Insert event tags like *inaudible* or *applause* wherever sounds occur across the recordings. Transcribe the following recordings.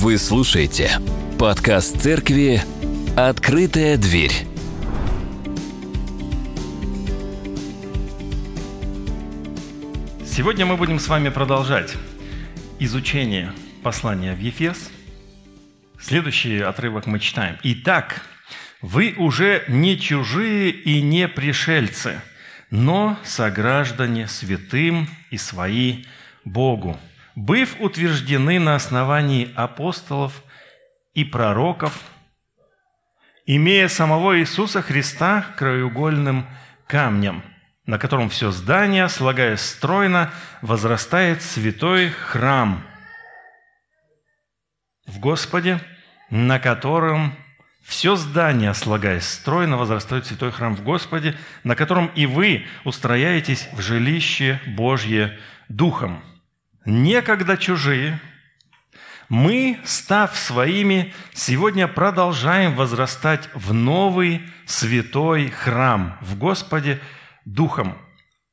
Вы слушаете подкаст церкви «Открытая дверь». Сегодня мы будем с вами продолжать изучение послания в Ефес. Следующий отрывок мы читаем. «Итак, вы уже не чужие и не пришельцы, но сограждане святым и свои Богу, быв утверждены на основании апостолов и пророков, имея самого Иисуса Христа краеугольным камнем, на котором все здание, слагаясь стройно, возрастает святой храм в Господе, на котором все здание, слагаясь стройно, возрастает святой храм в Господе, на котором и вы устрояетесь в жилище Божье Духом – некогда чужие, мы, став своими, сегодня продолжаем возрастать в новый святой храм в Господе Духом,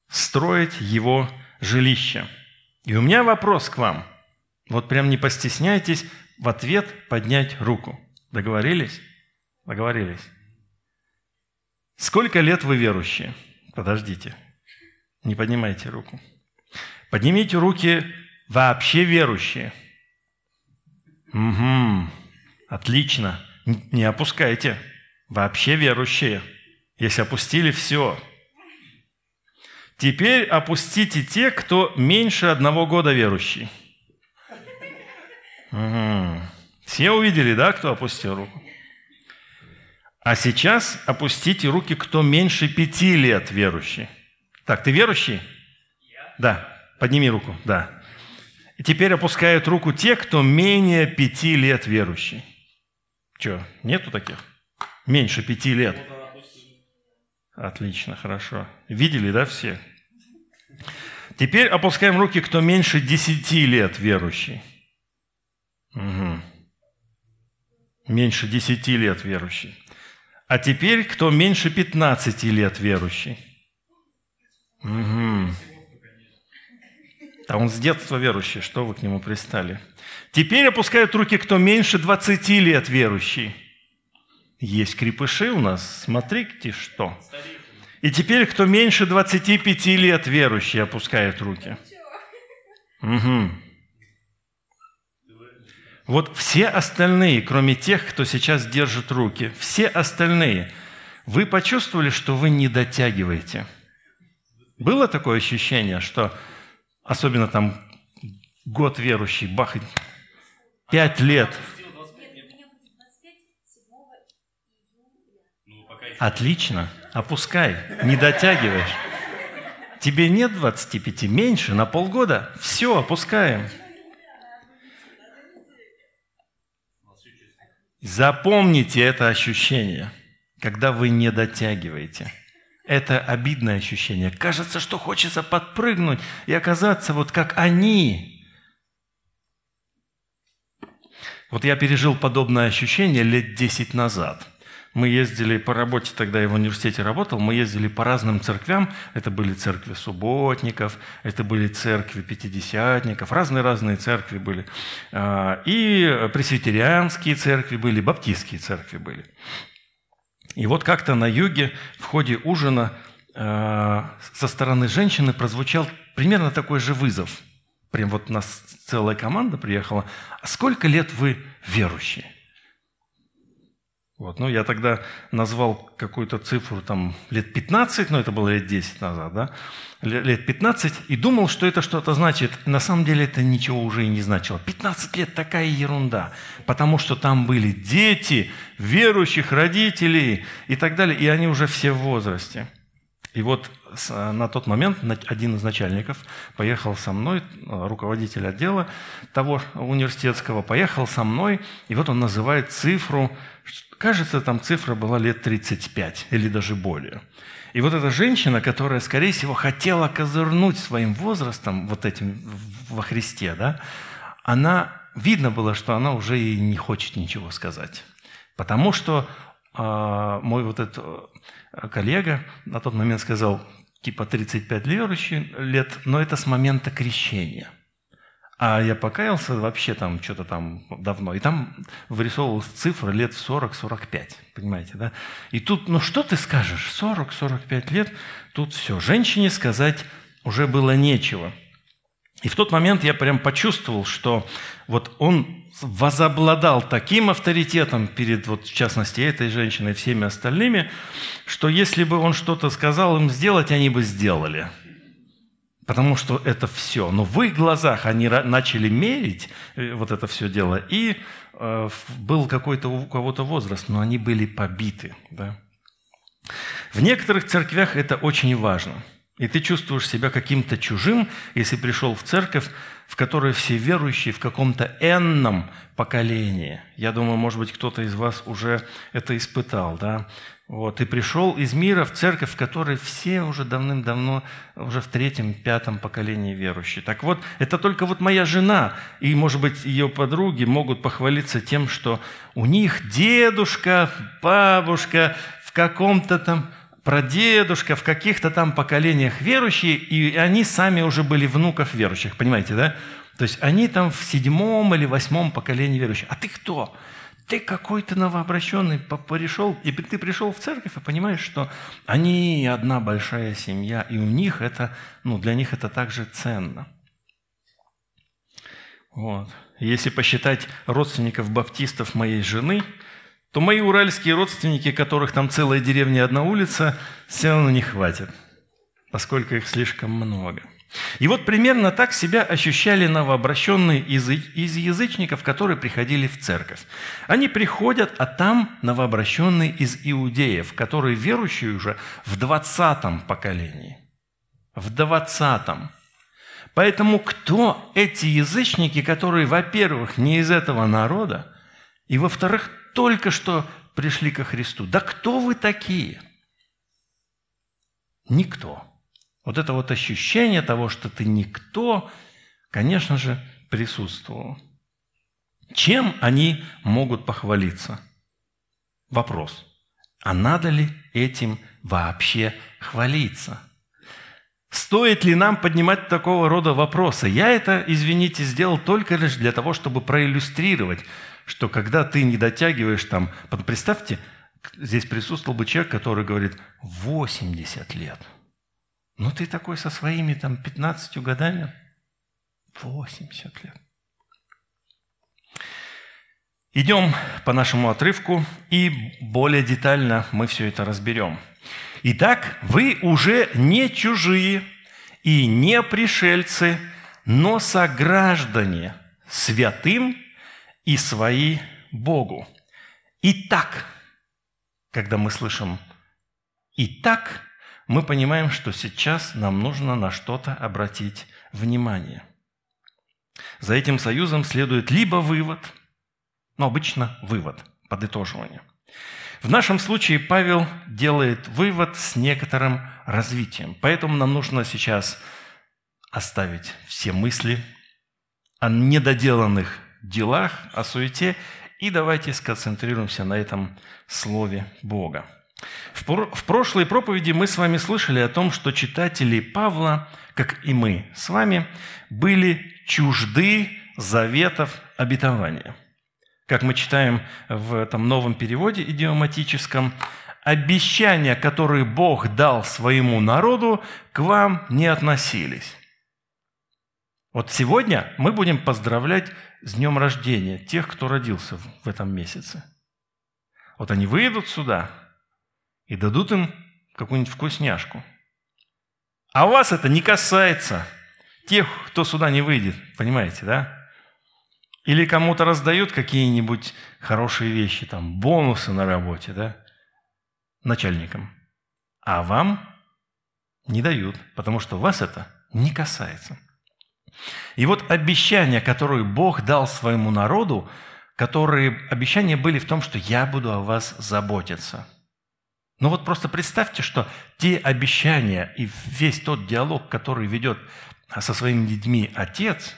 строить Его жилище. И у меня вопрос к вам. Вот прям не постесняйтесь в ответ поднять руку. Договорились? Договорились. Сколько лет вы верующие? Подождите. Не поднимайте руку. Поднимите руки вообще верующие. Угу, отлично. Не опускайте. Вообще верующие. Если опустили, все. Теперь опустите те, кто меньше одного года верующий. Угу. Все увидели, да, кто опустил руку? А сейчас опустите руки, кто меньше пяти лет верующий. Так, ты верующий? Да. Подними руку, да. И теперь опускают руку те, кто менее пяти лет верующий. Что, нету таких? Меньше пяти лет. Отлично, хорошо. Видели, да, все? Теперь опускаем руки, кто меньше десяти лет верующий. Угу. Меньше десяти лет верующий. А теперь кто меньше пятнадцати лет верующий. Угу. А он с детства верующий, что вы к нему пристали? Теперь опускают руки, кто меньше 20 лет верующий. Есть крепыши у нас, смотрите что. И теперь, кто меньше 25 лет верующий, опускает руки. Угу. Вот все остальные, кроме тех, кто сейчас держит руки, все остальные, вы почувствовали, что вы не дотягиваете? Было такое ощущение, что особенно там год верующий, бах, пять лет. Отлично, опускай, не дотягиваешь. Тебе нет 25, меньше, на полгода. Все, опускаем. Запомните это ощущение, когда вы не дотягиваете – это обидное ощущение. Кажется, что хочется подпрыгнуть и оказаться вот как они. Вот я пережил подобное ощущение лет 10 назад. Мы ездили по работе, тогда я в университете работал, мы ездили по разным церквям. Это были церкви субботников, это были церкви пятидесятников, разные-разные церкви были. А, и пресвитерианские церкви были, баптистские церкви были. И вот как-то на юге в ходе ужина э, со стороны женщины прозвучал примерно такой же вызов. Прям вот у нас целая команда приехала. А сколько лет вы верующие? Вот, ну, я тогда назвал какую-то цифру, там, лет 15, но это было лет 10 назад, да, лет 15, и думал, что это что-то значит. На самом деле это ничего уже и не значило. 15 лет такая ерунда, потому что там были дети, верующих родителей и так далее, и они уже все в возрасте. И вот на тот момент один из начальников поехал со мной, руководитель отдела того университетского, поехал со мной, и вот он называет цифру Кажется, там цифра была лет 35 или даже более. И вот эта женщина, которая, скорее всего, хотела козырнуть своим возрастом, вот этим во Христе, да, она, видно было, что она уже и не хочет ничего сказать. Потому что э, мой вот этот э, коллега на тот момент сказал, типа 35 верующих лет, но это с момента крещения. А я покаялся вообще там что-то там давно. И там вырисовывалась цифра лет в 40-45. Понимаете, да? И тут, ну что ты скажешь? 40-45 лет, тут все. Женщине сказать уже было нечего. И в тот момент я прям почувствовал, что вот он возобладал таким авторитетом перед, вот, в частности, этой женщиной и всеми остальными, что если бы он что-то сказал им сделать, они бы сделали – Потому что это все. Но в их глазах они начали мерить э, вот это все дело. И э, был какой-то у кого-то возраст, но они были побиты. Да? В некоторых церквях это очень важно. И ты чувствуешь себя каким-то чужим, если пришел в церковь, в которой все верующие в каком-то энном поколении. Я думаю, может быть, кто-то из вас уже это испытал. Да? Вот, и пришел из мира в церковь, в которой все уже давным-давно, уже в третьем, пятом поколении верующие. Так вот, это только вот моя жена и, может быть, ее подруги могут похвалиться тем, что у них дедушка, бабушка в каком-то там прадедушка в каких-то там поколениях верующие, и они сами уже были внуков верующих, понимаете, да? То есть они там в седьмом или восьмом поколении верующих. А ты кто? ты какой-то новообращенный пришел, и ты пришел в церковь и понимаешь, что они одна большая семья, и у них это, ну, для них это также ценно. Вот. Если посчитать родственников баптистов моей жены, то мои уральские родственники, которых там целая деревня одна улица, все равно не хватит, поскольку их слишком много – и вот примерно так себя ощущали новообращенные из, язычников, которые приходили в церковь. Они приходят, а там новообращенные из иудеев, которые верующие уже в двадцатом поколении. В двадцатом. Поэтому кто эти язычники, которые, во-первых, не из этого народа, и, во-вторых, только что пришли ко Христу? Да кто вы такие? Никто. Вот это вот ощущение того, что ты никто, конечно же, присутствовало. Чем они могут похвалиться? Вопрос. А надо ли этим вообще хвалиться? Стоит ли нам поднимать такого рода вопросы? Я это, извините, сделал только лишь для того, чтобы проиллюстрировать, что когда ты не дотягиваешь там, представьте, здесь присутствовал бы человек, который говорит 80 лет – ну ты такой со своими там 15 годами, 80 лет. Идем по нашему отрывку, и более детально мы все это разберем. Итак, вы уже не чужие и не пришельцы, но сограждане святым и свои Богу. Итак, когда мы слышим «итак», мы понимаем, что сейчас нам нужно на что-то обратить внимание. За этим союзом следует либо вывод, но обычно вывод, подытоживание. В нашем случае Павел делает вывод с некоторым развитием. Поэтому нам нужно сейчас оставить все мысли о недоделанных делах, о суете, и давайте сконцентрируемся на этом Слове Бога. В прошлой проповеди мы с вами слышали о том, что читатели Павла, как и мы с вами, были чужды заветов обетования. Как мы читаем в этом новом переводе идиоматическом, обещания, которые Бог дал своему народу, к вам не относились. Вот сегодня мы будем поздравлять с днем рождения тех, кто родился в этом месяце. Вот они выйдут сюда – и дадут им какую-нибудь вкусняшку. А вас это не касается тех, кто сюда не выйдет, понимаете, да? Или кому-то раздают какие-нибудь хорошие вещи, там, бонусы на работе, да, начальникам. А вам не дают, потому что вас это не касается. И вот обещания, которые Бог дал своему народу, которые обещания были в том, что я буду о вас заботиться – но вот просто представьте, что те обещания и весь тот диалог, который ведет со своими детьми отец,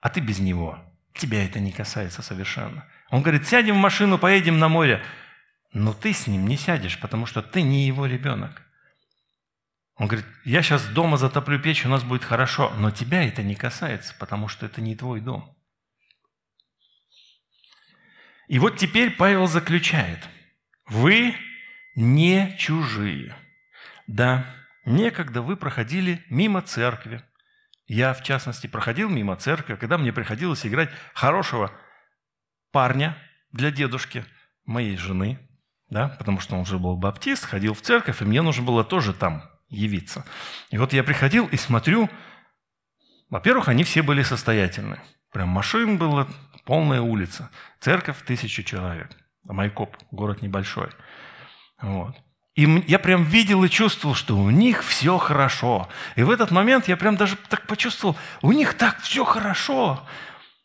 а ты без него, тебя это не касается совершенно. Он говорит, сядем в машину, поедем на море. Но ты с ним не сядешь, потому что ты не его ребенок. Он говорит, я сейчас дома затоплю печь, у нас будет хорошо, но тебя это не касается, потому что это не твой дом. И вот теперь Павел заключает, вы не чужие. Да, некогда вы проходили мимо церкви. Я, в частности, проходил мимо церкви, когда мне приходилось играть хорошего парня для дедушки моей жены, да, потому что он уже был баптист, ходил в церковь, и мне нужно было тоже там явиться. И вот я приходил и смотрю, во-первых, они все были состоятельны. Прям машин было полная улица. Церковь тысячу человек. Майкоп, город небольшой. Вот. И я прям видел и чувствовал, что у них все хорошо. И в этот момент я прям даже так почувствовал, у них так все хорошо.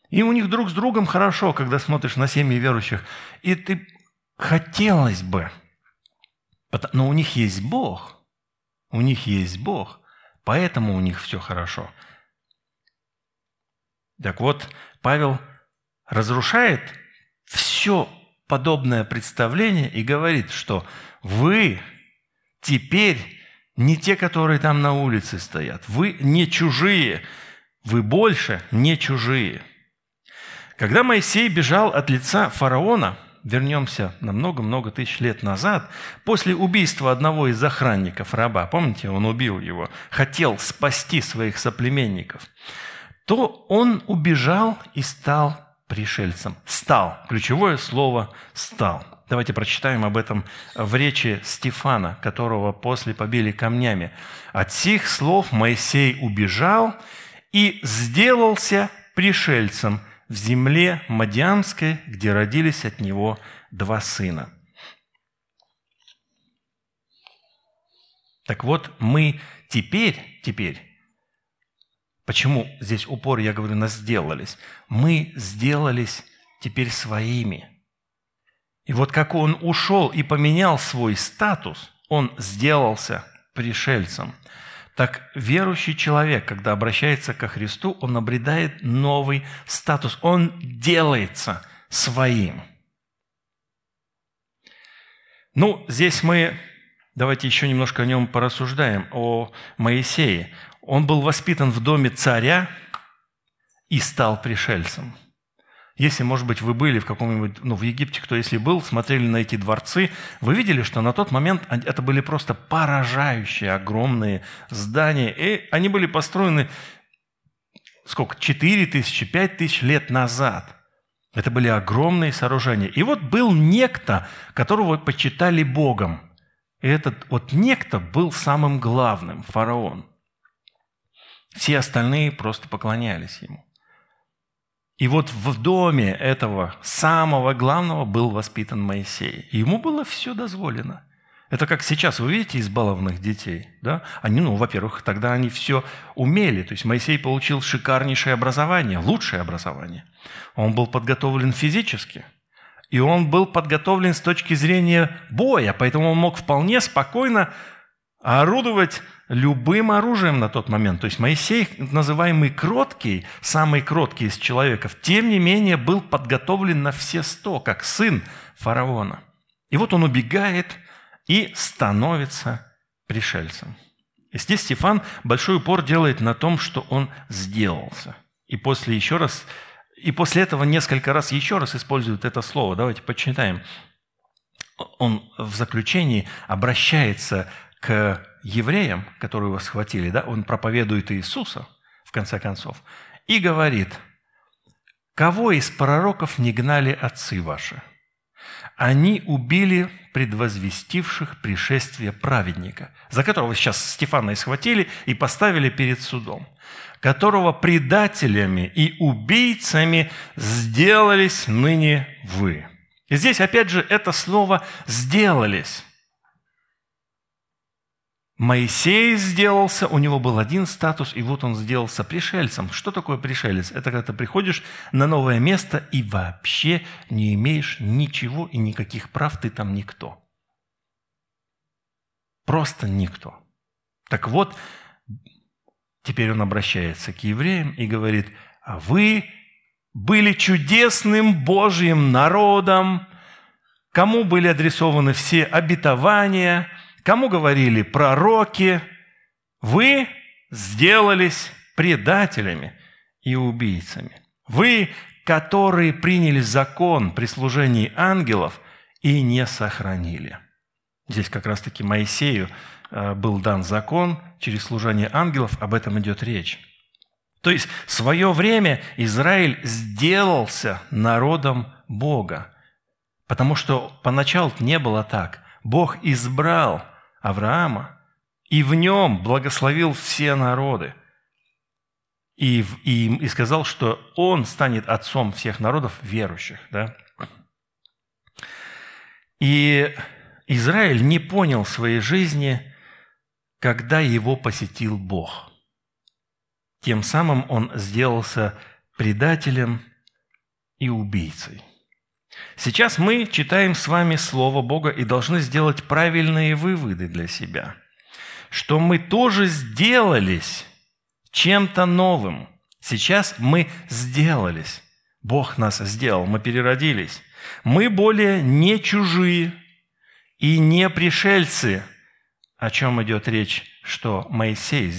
И у них друг с другом хорошо, когда смотришь на семьи верующих. И ты хотелось бы, но у них есть Бог – у них есть Бог, поэтому у них все хорошо. Так вот, Павел разрушает все подобное представление и говорит, что вы теперь не те, которые там на улице стоят. Вы не чужие. Вы больше не чужие. Когда Моисей бежал от лица фараона – вернемся на много-много тысяч лет назад, после убийства одного из охранников раба, помните, он убил его, хотел спасти своих соплеменников, то он убежал и стал пришельцем. Стал. Ключевое слово «стал». Давайте прочитаем об этом в речи Стефана, которого после побили камнями. «От сих слов Моисей убежал и сделался пришельцем, в земле Мадиамской, где родились от него два сына. Так вот, мы теперь, теперь, почему здесь упор, я говорю, нас сделались? Мы сделались теперь своими. И вот как он ушел и поменял свой статус, он сделался пришельцем – так верующий человек, когда обращается ко Христу, он обретает новый статус, он делается своим. Ну, здесь мы, давайте еще немножко о нем порассуждаем, о Моисее. Он был воспитан в доме царя и стал пришельцем – если, может быть, вы были в каком-нибудь, ну, в Египте, кто если был, смотрели на эти дворцы, вы видели, что на тот момент это были просто поражающие огромные здания. И они были построены, сколько, 4 тысячи, 5 тысяч лет назад. Это были огромные сооружения. И вот был некто, которого почитали Богом. И этот вот некто был самым главным, фараон. Все остальные просто поклонялись ему. И вот в доме этого самого главного был воспитан Моисей. И ему было все дозволено. Это как сейчас, вы видите избалованных детей, да? Они, ну, во-первых, тогда они все умели. То есть Моисей получил шикарнейшее образование, лучшее образование. Он был подготовлен физически. И он был подготовлен с точки зрения боя, поэтому он мог вполне спокойно орудовать любым оружием на тот момент. То есть Моисей, называемый кроткий, самый кроткий из человеков, тем не менее был подготовлен на все сто, как сын фараона. И вот он убегает и становится пришельцем. И здесь Стефан большой упор делает на том, что он сделался. И после еще раз, и после этого несколько раз еще раз использует это слово. Давайте почитаем. Он в заключении обращается к евреям, которые его схватили, да, он проповедует Иисуса, в конце концов, и говорит, «Кого из пророков не гнали отцы ваши? Они убили предвозвестивших пришествие праведника, за которого сейчас Стефана и схватили и поставили перед судом, которого предателями и убийцами сделались ныне вы». И здесь опять же это слово «сделались». Моисей сделался, у него был один статус, и вот он сделался пришельцем. Что такое пришелец? Это когда ты приходишь на новое место и вообще не имеешь ничего и никаких прав, ты там никто. Просто никто. Так вот, теперь он обращается к евреям и говорит, а вы были чудесным Божьим народом, кому были адресованы все обетования – Кому говорили пророки, Вы сделались предателями и убийцами. Вы, которые приняли закон при служении ангелов и не сохранили. Здесь как раз-таки Моисею э, был дан закон через служение ангелов, об этом идет речь. То есть в свое время Израиль сделался народом Бога, потому что поначалу не было так. Бог избрал Авраама и в нем благословил все народы. И, и, и сказал, что он станет отцом всех народов верующих. Да? И Израиль не понял своей жизни, когда его посетил Бог – тем самым он сделался предателем и убийцей. Сейчас мы читаем с вами Слово Бога и должны сделать правильные выводы для себя, что мы тоже сделались чем-то новым. Сейчас мы сделались. Бог нас сделал, мы переродились. Мы более не чужие и не пришельцы. О чем идет речь, что Моисей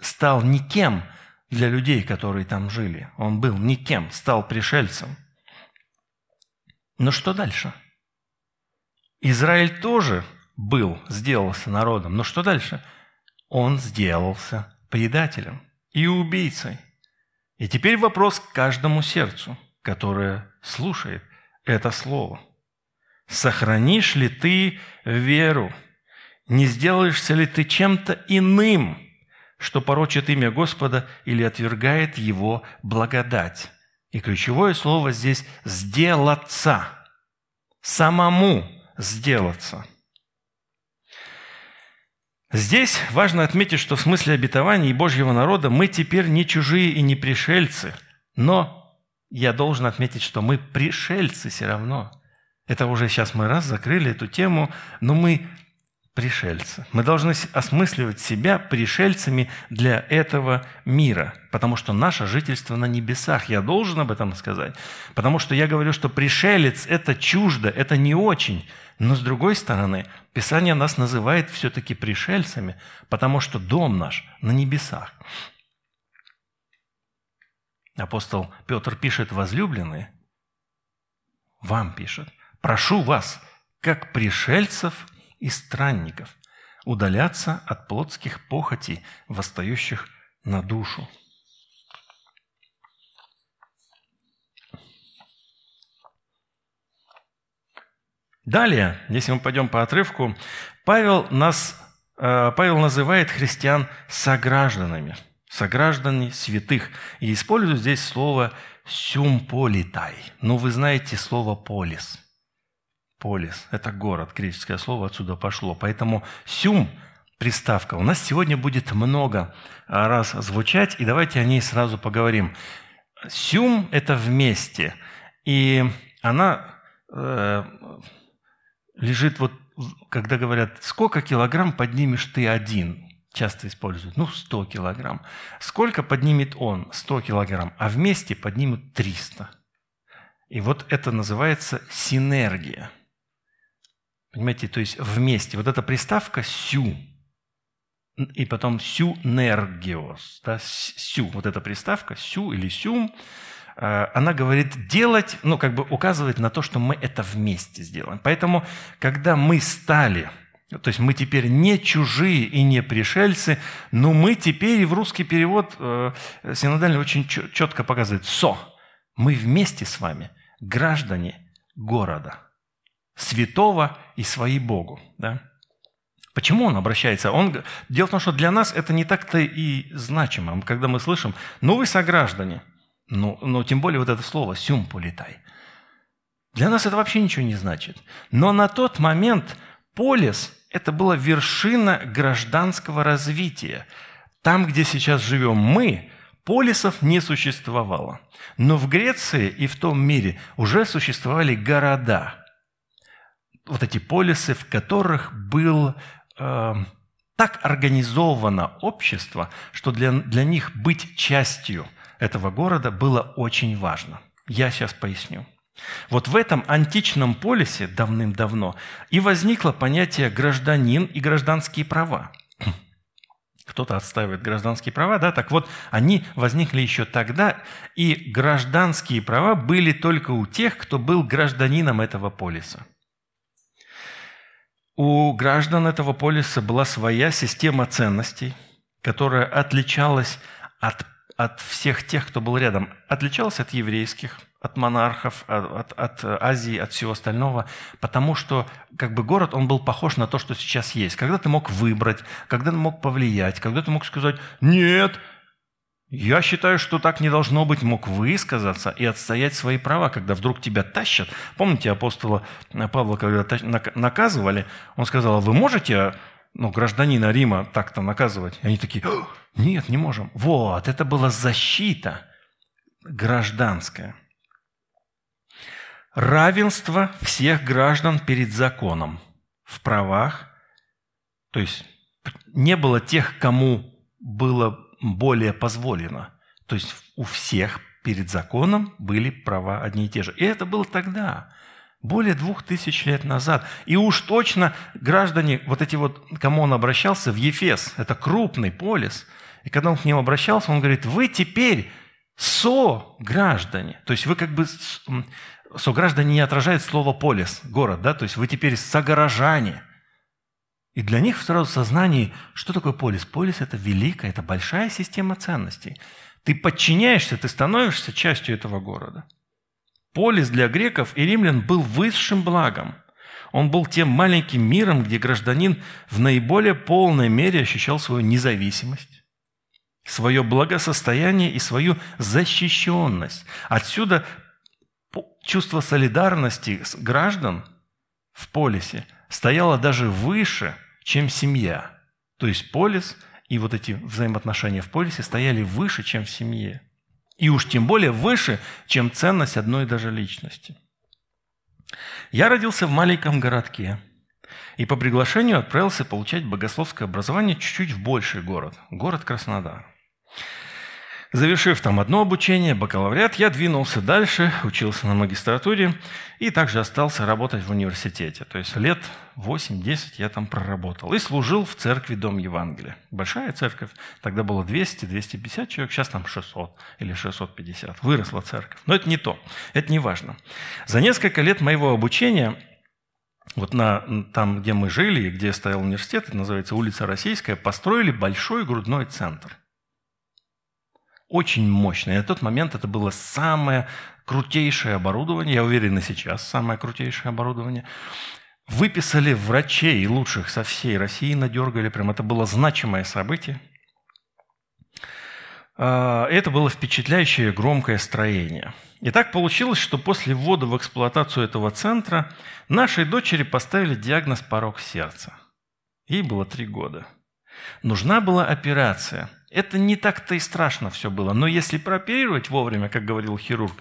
стал никем – для людей, которые там жили. Он был никем, стал пришельцем. Но что дальше? Израиль тоже был, сделался народом. Но что дальше? Он сделался предателем и убийцей. И теперь вопрос к каждому сердцу, которое слушает это слово. Сохранишь ли ты веру? Не сделаешься ли ты чем-то иным – что порочит имя Господа или отвергает Его благодать. И ключевое слово здесь «сделаться», самому сделаться. Здесь важно отметить, что в смысле обетований Божьего народа мы теперь не чужие и не пришельцы, но я должен отметить, что мы пришельцы все равно. Это уже сейчас мы раз закрыли эту тему, но мы пришельцы. Мы должны осмысливать себя пришельцами для этого мира, потому что наше жительство на небесах. Я должен об этом сказать, потому что я говорю, что пришелец – это чуждо, это не очень. Но с другой стороны, Писание нас называет все-таки пришельцами, потому что дом наш на небесах. Апостол Петр пишет, возлюбленные, вам пишет, прошу вас, как пришельцев – и странников, удаляться от плотских похотей, восстающих на душу. Далее, если мы пойдем по отрывку, Павел, нас, э, Павел называет христиан согражданами, сограждане святых, и использует здесь слово «сюмполитай». Ну, вы знаете слово «полис». Полис – это город, греческое слово отсюда пошло. Поэтому «сюм» приставка у нас сегодня будет много а, раз звучать, и давайте о ней сразу поговорим. «Сюм» – это «вместе», и она э, лежит вот, когда говорят, сколько килограмм поднимешь ты один, часто используют, ну, 100 килограмм. Сколько поднимет он? 100 килограмм, а вместе поднимут 300. И вот это называется синергия – Понимаете, то есть вместе. Вот эта приставка «сю», и потом «сюнергиос», да, «сю», вот эта приставка «сю» или «сюм», э, она говорит делать, ну, как бы указывает на то, что мы это вместе сделаем. Поэтому, когда мы стали, то есть мы теперь не чужие и не пришельцы, но мы теперь, и в русский перевод э, синодальный очень четко показывает «со». Мы вместе с вами граждане города – святого и свои Богу. Да? Почему он обращается? Он... Дело в том, что для нас это не так-то и значимо. Когда мы слышим, ну вы сограждане, ну, но тем более вот это слово «сюм полетай». Для нас это вообще ничего не значит. Но на тот момент полис – это была вершина гражданского развития. Там, где сейчас живем мы, полисов не существовало. Но в Греции и в том мире уже существовали города – вот эти полисы, в которых был э, так организовано общество, что для, для них быть частью этого города было очень важно. Я сейчас поясню. Вот в этом античном полисе давным-давно и возникло понятие гражданин и гражданские права. *clears throat* кто-то отстаивает гражданские права, да, так вот, они возникли еще тогда, и гражданские права были только у тех, кто был гражданином этого полиса. У граждан этого полиса была своя система ценностей, которая отличалась от, от всех тех, кто был рядом. Отличалась от еврейских, от монархов, от, от, от Азии, от всего остального, потому что как бы город, он был похож на то, что сейчас есть. Когда ты мог выбрать, когда ты мог повлиять, когда ты мог сказать «нет», я считаю, что так не должно быть, мог высказаться и отстоять свои права, когда вдруг тебя тащат. Помните апостола Павла, когда наказывали, он сказал, «А вы можете ну, гражданина Рима так-то наказывать? И они такие, нет, не можем. Вот, это была защита гражданская равенство всех граждан перед законом в правах, то есть не было тех, кому было более позволено. То есть у всех перед законом были права одни и те же. И это было тогда, более двух тысяч лет назад. И уж точно граждане, вот эти вот, кому он обращался, в Ефес, это крупный полис, и когда он к ним обращался, он говорит, вы теперь со-граждане. То есть вы как бы сограждане не отражает слово «полис», город, да, то есть вы теперь согорожане. И для них сразу в сознании, что такое полис? Полис – это великая, это большая система ценностей. Ты подчиняешься, ты становишься частью этого города. Полис для греков и римлян был высшим благом. Он был тем маленьким миром, где гражданин в наиболее полной мере ощущал свою независимость, свое благосостояние и свою защищенность. Отсюда чувство солидарности граждан в полисе стояло даже выше, чем семья. То есть полис и вот эти взаимоотношения в полисе стояли выше, чем в семье. И уж тем более выше, чем ценность одной даже личности. Я родился в маленьком городке и по приглашению отправился получать богословское образование чуть-чуть в больший город, город Краснодар. Завершив там одно обучение, бакалавриат, я двинулся дальше, учился на магистратуре и также остался работать в университете. То есть лет 8-10 я там проработал. И служил в церкви Дом Евангелия. Большая церковь. Тогда было 200-250 человек, сейчас там 600 или 650. Выросла церковь. Но это не то. Это не важно. За несколько лет моего обучения вот на, там, где мы жили и где стоял университет, это называется улица Российская, построили большой грудной центр – очень мощное. И на тот момент это было самое крутейшее оборудование, я уверен и сейчас самое крутейшее оборудование. Выписали врачей лучших со всей России, надергали, прям это было значимое событие. А, это было впечатляющее громкое строение. И так получилось, что после ввода в эксплуатацию этого центра нашей дочери поставили диагноз порог сердца. Ей было три года. Нужна была операция – это не так-то и страшно все было. Но если прооперировать вовремя, как говорил хирург,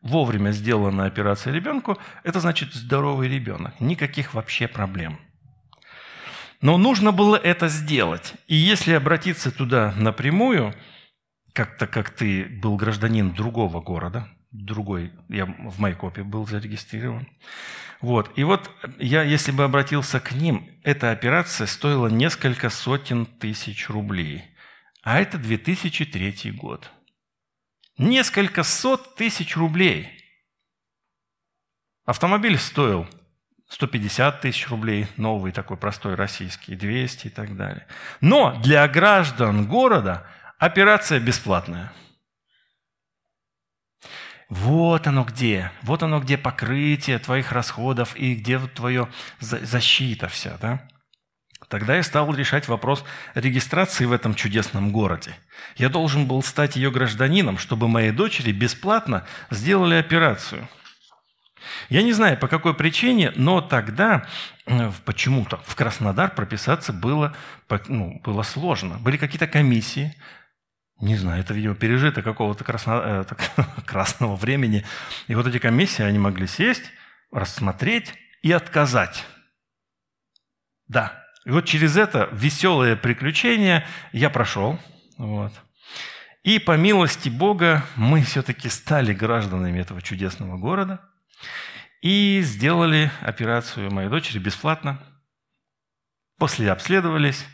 вовремя сделана операция ребенку, это значит здоровый ребенок. Никаких вообще проблем. Но нужно было это сделать. И если обратиться туда напрямую, как-то как ты был гражданин другого города, другой, я в Майкопе был зарегистрирован, вот. И вот я, если бы обратился к ним, эта операция стоила несколько сотен тысяч рублей. А это 2003 год. Несколько сот тысяч рублей. Автомобиль стоил 150 тысяч рублей, новый такой простой российский, 200 и так далее. Но для граждан города операция бесплатная. Вот оно где, вот оно где покрытие твоих расходов и где твоя защита вся, да? Тогда я стал решать вопрос регистрации в этом чудесном городе. Я должен был стать ее гражданином, чтобы моей дочери бесплатно сделали операцию. Я не знаю, по какой причине, но тогда э, почему-то в Краснодар прописаться было, ну, было сложно. Были какие-то комиссии, не знаю, это, видимо, пережито какого-то красно, э, *laughs* красного времени. И вот эти комиссии, они могли сесть, рассмотреть и отказать. Да, и вот через это веселое приключение я прошел. Вот. И по милости Бога мы все-таки стали гражданами этого чудесного города и сделали операцию моей дочери бесплатно. После обследовались,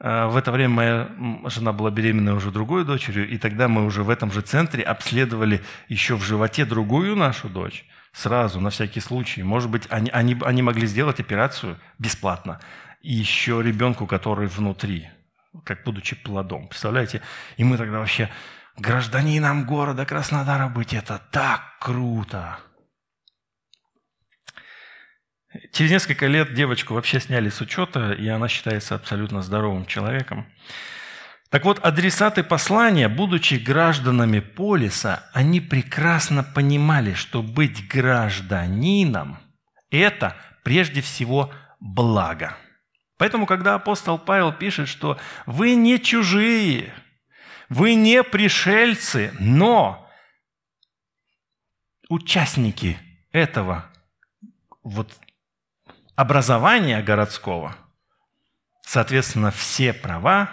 э, в это время моя жена была беременна уже другой дочерью, и тогда мы уже в этом же центре обследовали еще в животе другую нашу дочь. Сразу, на всякий случай. Может быть, они, они, они могли сделать операцию бесплатно. И еще ребенку, который внутри, как будучи плодом. Представляете? И мы тогда вообще гражданином города Краснодара быть, это так круто. Через несколько лет девочку вообще сняли с учета, и она считается абсолютно здоровым человеком. Так вот, адресаты послания, будучи гражданами полиса, они прекрасно понимали, что быть гражданином – это прежде всего благо. Поэтому, когда апостол Павел пишет, что вы не чужие, вы не пришельцы, но участники этого вот образования городского, соответственно, все права,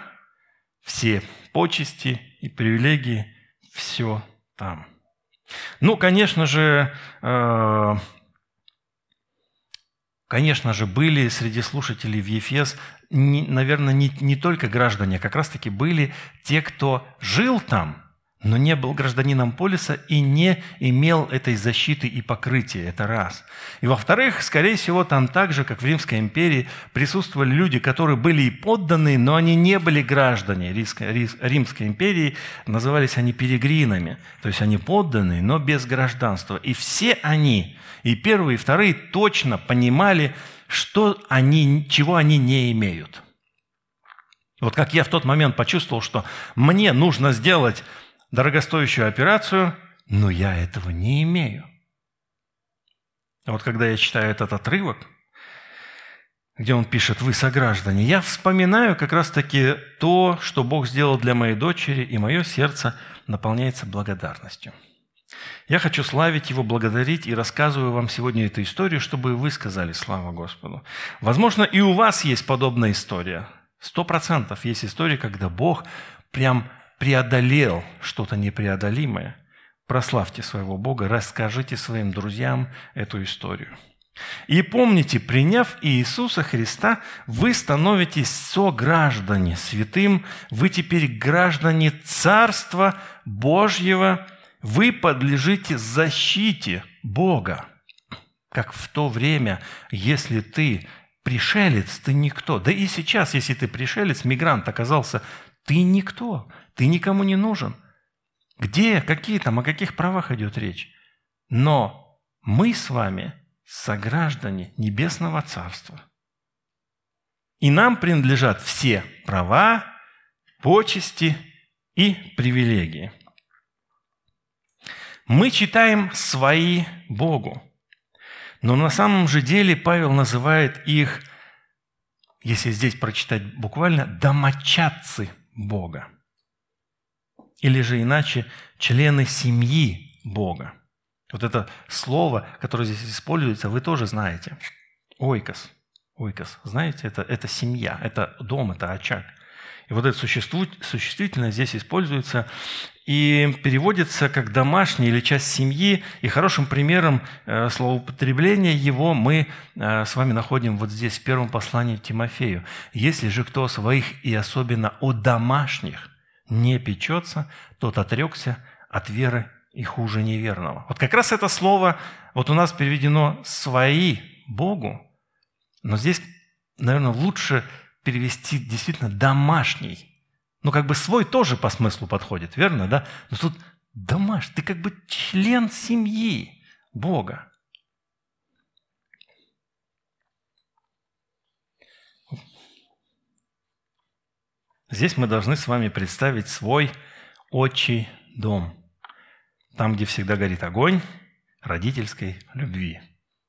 все почести и привилегии, все там. Ну, конечно же, э, конечно же, были среди слушателей в Ефес, не, наверное, не, не только граждане, а как раз-таки были те, кто жил там, но не был гражданином полиса и не имел этой защиты и покрытия. Это раз. И во-вторых, скорее всего, там так же, как в Римской империи, присутствовали люди, которые были и подданные, но они не были граждане Римской империи. Назывались они перегринами. То есть они подданные, но без гражданства. И все они, и первые, и вторые, точно понимали, что они, чего они не имеют. Вот как я в тот момент почувствовал, что мне нужно сделать дорогостоящую операцию, но я этого не имею. Вот когда я читаю этот отрывок, где он пишет «Вы сограждане», я вспоминаю как раз-таки то, что Бог сделал для моей дочери, и мое сердце наполняется благодарностью. Я хочу славить Его, благодарить и рассказываю вам сегодня эту историю, чтобы вы сказали «Слава Господу». Возможно, и у вас есть подобная история. Сто процентов есть история, когда Бог прям преодолел что-то непреодолимое, прославьте своего Бога, расскажите своим друзьям эту историю. И помните, приняв Иисуса Христа, вы становитесь сограждане святым, вы теперь граждане Царства Божьего, вы подлежите защите Бога. Как в то время, если ты пришелец, ты никто. Да и сейчас, если ты пришелец, мигрант оказался, ты никто. Ты никому не нужен. Где, какие там, о каких правах идет речь? Но мы с вами сограждане Небесного Царства. И нам принадлежат все права, почести и привилегии. Мы читаем свои Богу, но на самом же деле Павел называет их, если здесь прочитать буквально, домочадцы Бога. Или же иначе, члены семьи Бога. Вот это слово, которое здесь используется, вы тоже знаете. Οἶκος. Οἶκος. Знаете, это, это семья, это дом, это очаг. И вот это существительное здесь используется и переводится как домашний или часть семьи. И хорошим примером э, словоупотребления его мы э, с вами находим вот здесь, в первом послании Тимофею. «Если же кто своих и особенно о домашних не печется, тот отрекся от веры и хуже неверного. Вот как раз это слово вот у нас переведено «свои Богу», но здесь, наверное, лучше перевести действительно «домашний». Ну, как бы свой тоже по смыслу подходит, верно, да? Но тут домашний, ты как бы член семьи Бога. Здесь мы должны с вами представить свой отчий дом. Там, где всегда горит огонь родительской любви.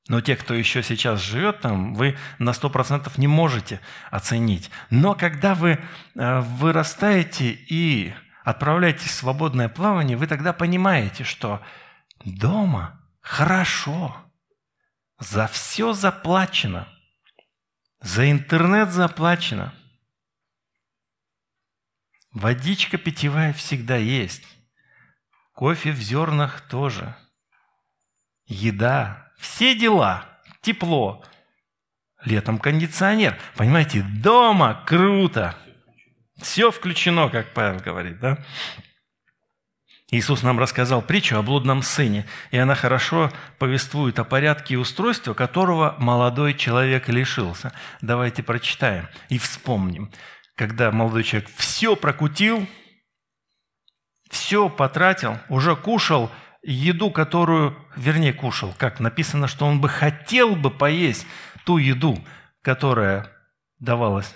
Но те, кто еще сейчас живет там, вы на сто процентов не можете оценить. Но когда вы э, вырастаете и отправляетесь в свободное плавание, вы тогда понимаете, что дома хорошо, за все заплачено, за интернет заплачено – Водичка питьевая всегда есть. Кофе в зернах тоже. Еда. Все дела. Тепло. Летом кондиционер. Понимаете, дома круто. Все включено, как Павел говорит, да? Иисус нам рассказал притчу о блудном сыне, и она хорошо повествует о порядке и устройстве, которого молодой человек лишился. Давайте прочитаем и вспомним. Когда молодой человек все прокутил, все потратил, уже кушал еду, которую, вернее, кушал, как написано, что он бы хотел бы поесть ту еду, которая давалась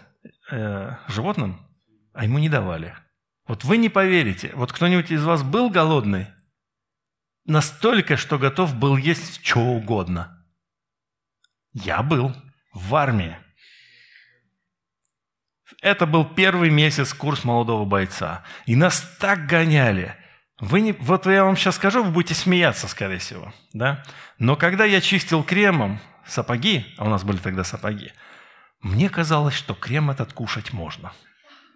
э, животным, а ему не давали – вот вы не поверите, вот кто-нибудь из вас был голодный? Настолько, что готов был есть что угодно. Я был в армии. Это был первый месяц курс молодого бойца. И нас так гоняли. Вы не, вот я вам сейчас скажу, вы будете смеяться, скорее всего. Да? Но когда я чистил кремом сапоги, а у нас были тогда сапоги, мне казалось, что крем этот кушать можно –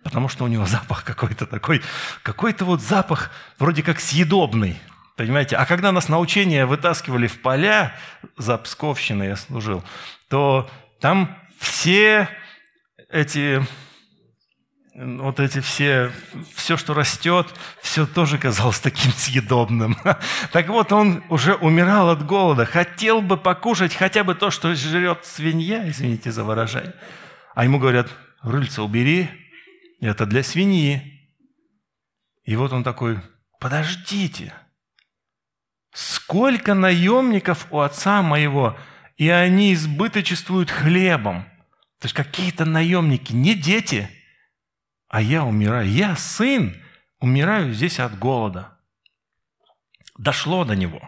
потому что у него запах какой-то такой, какой-то вот запах вроде как съедобный, понимаете? А когда нас на учение вытаскивали в поля, за Псковщиной я служил, то там все эти вот эти все, все, что растет, все тоже казалось таким съедобным. *laughs* Так вот, он уже умирал от голода, хотел бы покушать хотя бы то, что жрет свинья, извините за выражение. А ему говорят, рыльца убери, это для свиньи. И вот он такой, подождите, сколько наемников у отца моего, и они избыточествуют хлебом. То есть какие-то наемники, не дети, а я умираю. Я сын, умираю здесь от голода. Дошло до него.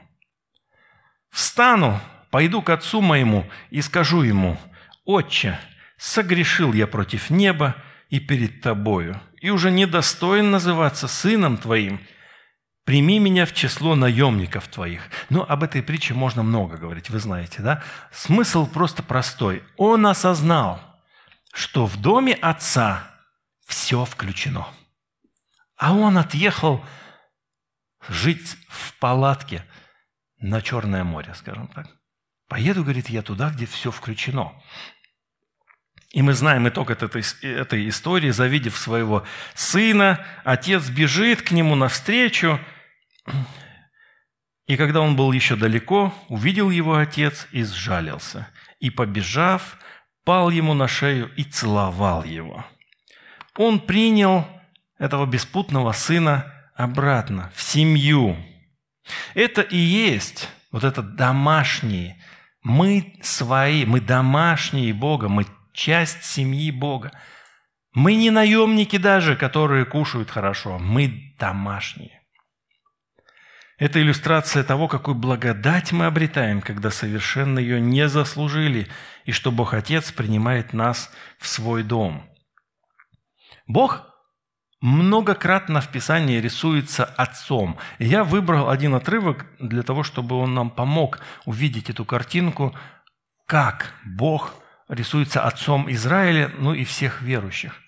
Встану, пойду к отцу моему и скажу ему, «Отче, согрешил я против неба и перед тобою, и уже недостоин называться сыном твоим. Прими меня в число наемников твоих. Но об этой притче можно много говорить, вы знаете, да? Смысл просто простой. Он осознал, что в доме отца все включено. А он отъехал жить в палатке на Черное море, скажем так. Поеду, говорит, я туда, где все включено. И мы знаем итог этой, этой истории. Завидев своего сына, отец бежит к нему навстречу. И когда он был еще далеко, увидел его отец и сжалился. И, побежав, пал ему на шею и целовал его. Он принял этого беспутного сына обратно в семью. Это и есть вот это домашние. Мы свои, мы домашние Бога, мы часть семьи Бога. Мы не наемники даже, которые кушают хорошо. Мы домашние. Это иллюстрация того, какую благодать мы обретаем, когда совершенно ее не заслужили, и что Бог Отец принимает нас в свой дом. Бог многократно в Писании рисуется Отцом. я выбрал один отрывок для того, чтобы он нам помог увидеть эту картинку, как Бог рисуется отцом Израиля, ну и всех верующих.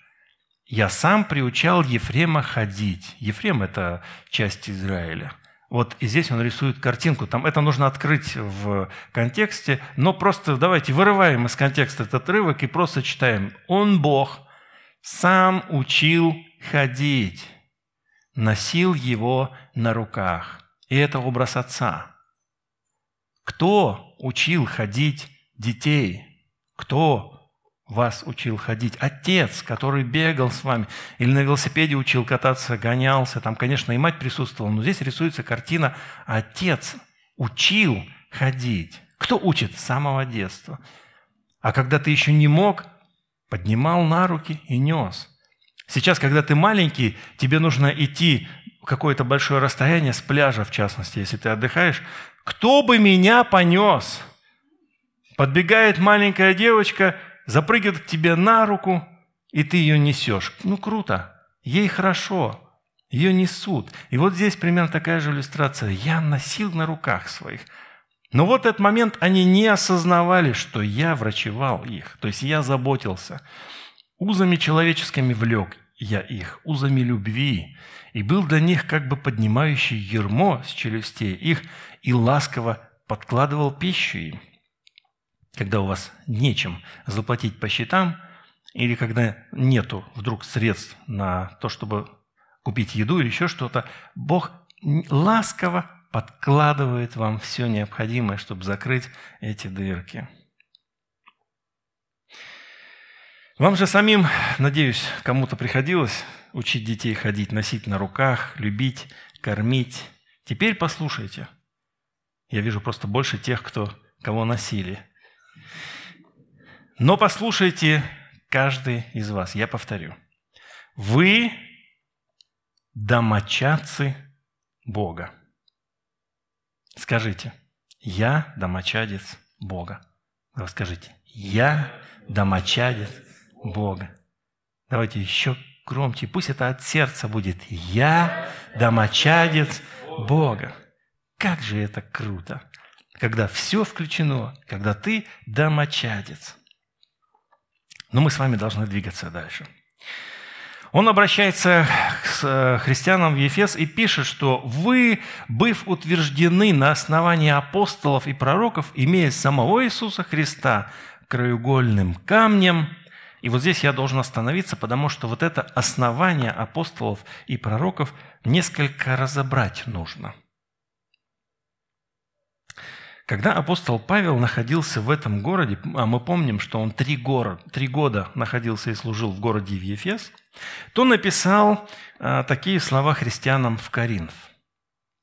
«Я сам приучал Ефрема ходить». Ефрем – это часть Израиля. Вот и здесь он рисует картинку. Там это нужно открыть в контексте, но просто давайте вырываем из контекста этот отрывок и просто читаем. «Он, Бог, сам учил ходить, носил его на руках». И это образ отца. Кто учил ходить детей? Кто вас учил ходить? Отец, который бегал с вами, или на велосипеде учил кататься, гонялся. Там, конечно, и мать присутствовала, но здесь рисуется картина «Отец учил ходить». Кто учит? С самого детства. А когда ты еще не мог, поднимал на руки и нес. Сейчас, когда ты маленький, тебе нужно идти какое-то большое расстояние с пляжа, в частности, если ты отдыхаешь. Кто бы меня понес? Подбегает маленькая девочка, запрыгивает к тебе на руку, и ты ее несешь. Ну, круто. Ей хорошо. Ее несут. И вот здесь примерно такая же иллюстрация. Я носил на руках своих. Но вот этот момент они не осознавали, что я врачевал их. То есть я заботился. Узами человеческими влек я их, узами любви. И был для них как бы поднимающий ермо с челюстей их и ласково подкладывал пищу им когда у вас нечем заплатить по счетам, или когда нету вдруг средств на то, чтобы купить еду или еще что-то, Бог ласково подкладывает вам все необходимое, чтобы закрыть эти дырки. Вам же самим, надеюсь, кому-то приходилось учить детей ходить, носить на руках, любить, кормить. Теперь послушайте. Я вижу просто больше тех, кто, кого носили. Но послушайте каждый из вас. Я повторю. Вы домочадцы Бога. Скажите, я домочадец Бога. Скажите, я домочадец Бога. Давайте еще громче. Пусть это от сердца будет. Я домочадец Бога. Как же это круто, когда все включено, когда ты домочадец. Но мы с вами должны двигаться дальше. Он обращается к э, христианам в Ефес и пишет, что «вы, быв утверждены на основании апостолов и пророков, имея самого Иисуса Христа краеугольным камнем, и вот здесь я должен остановиться, потому что вот это основание апостолов и пророков несколько разобрать нужно. Когда апостол Павел находился в этом городе, а мы помним, что он три, года, три года находился и служил в городе в Ефес, то написал а, такие слова христианам в Коринф.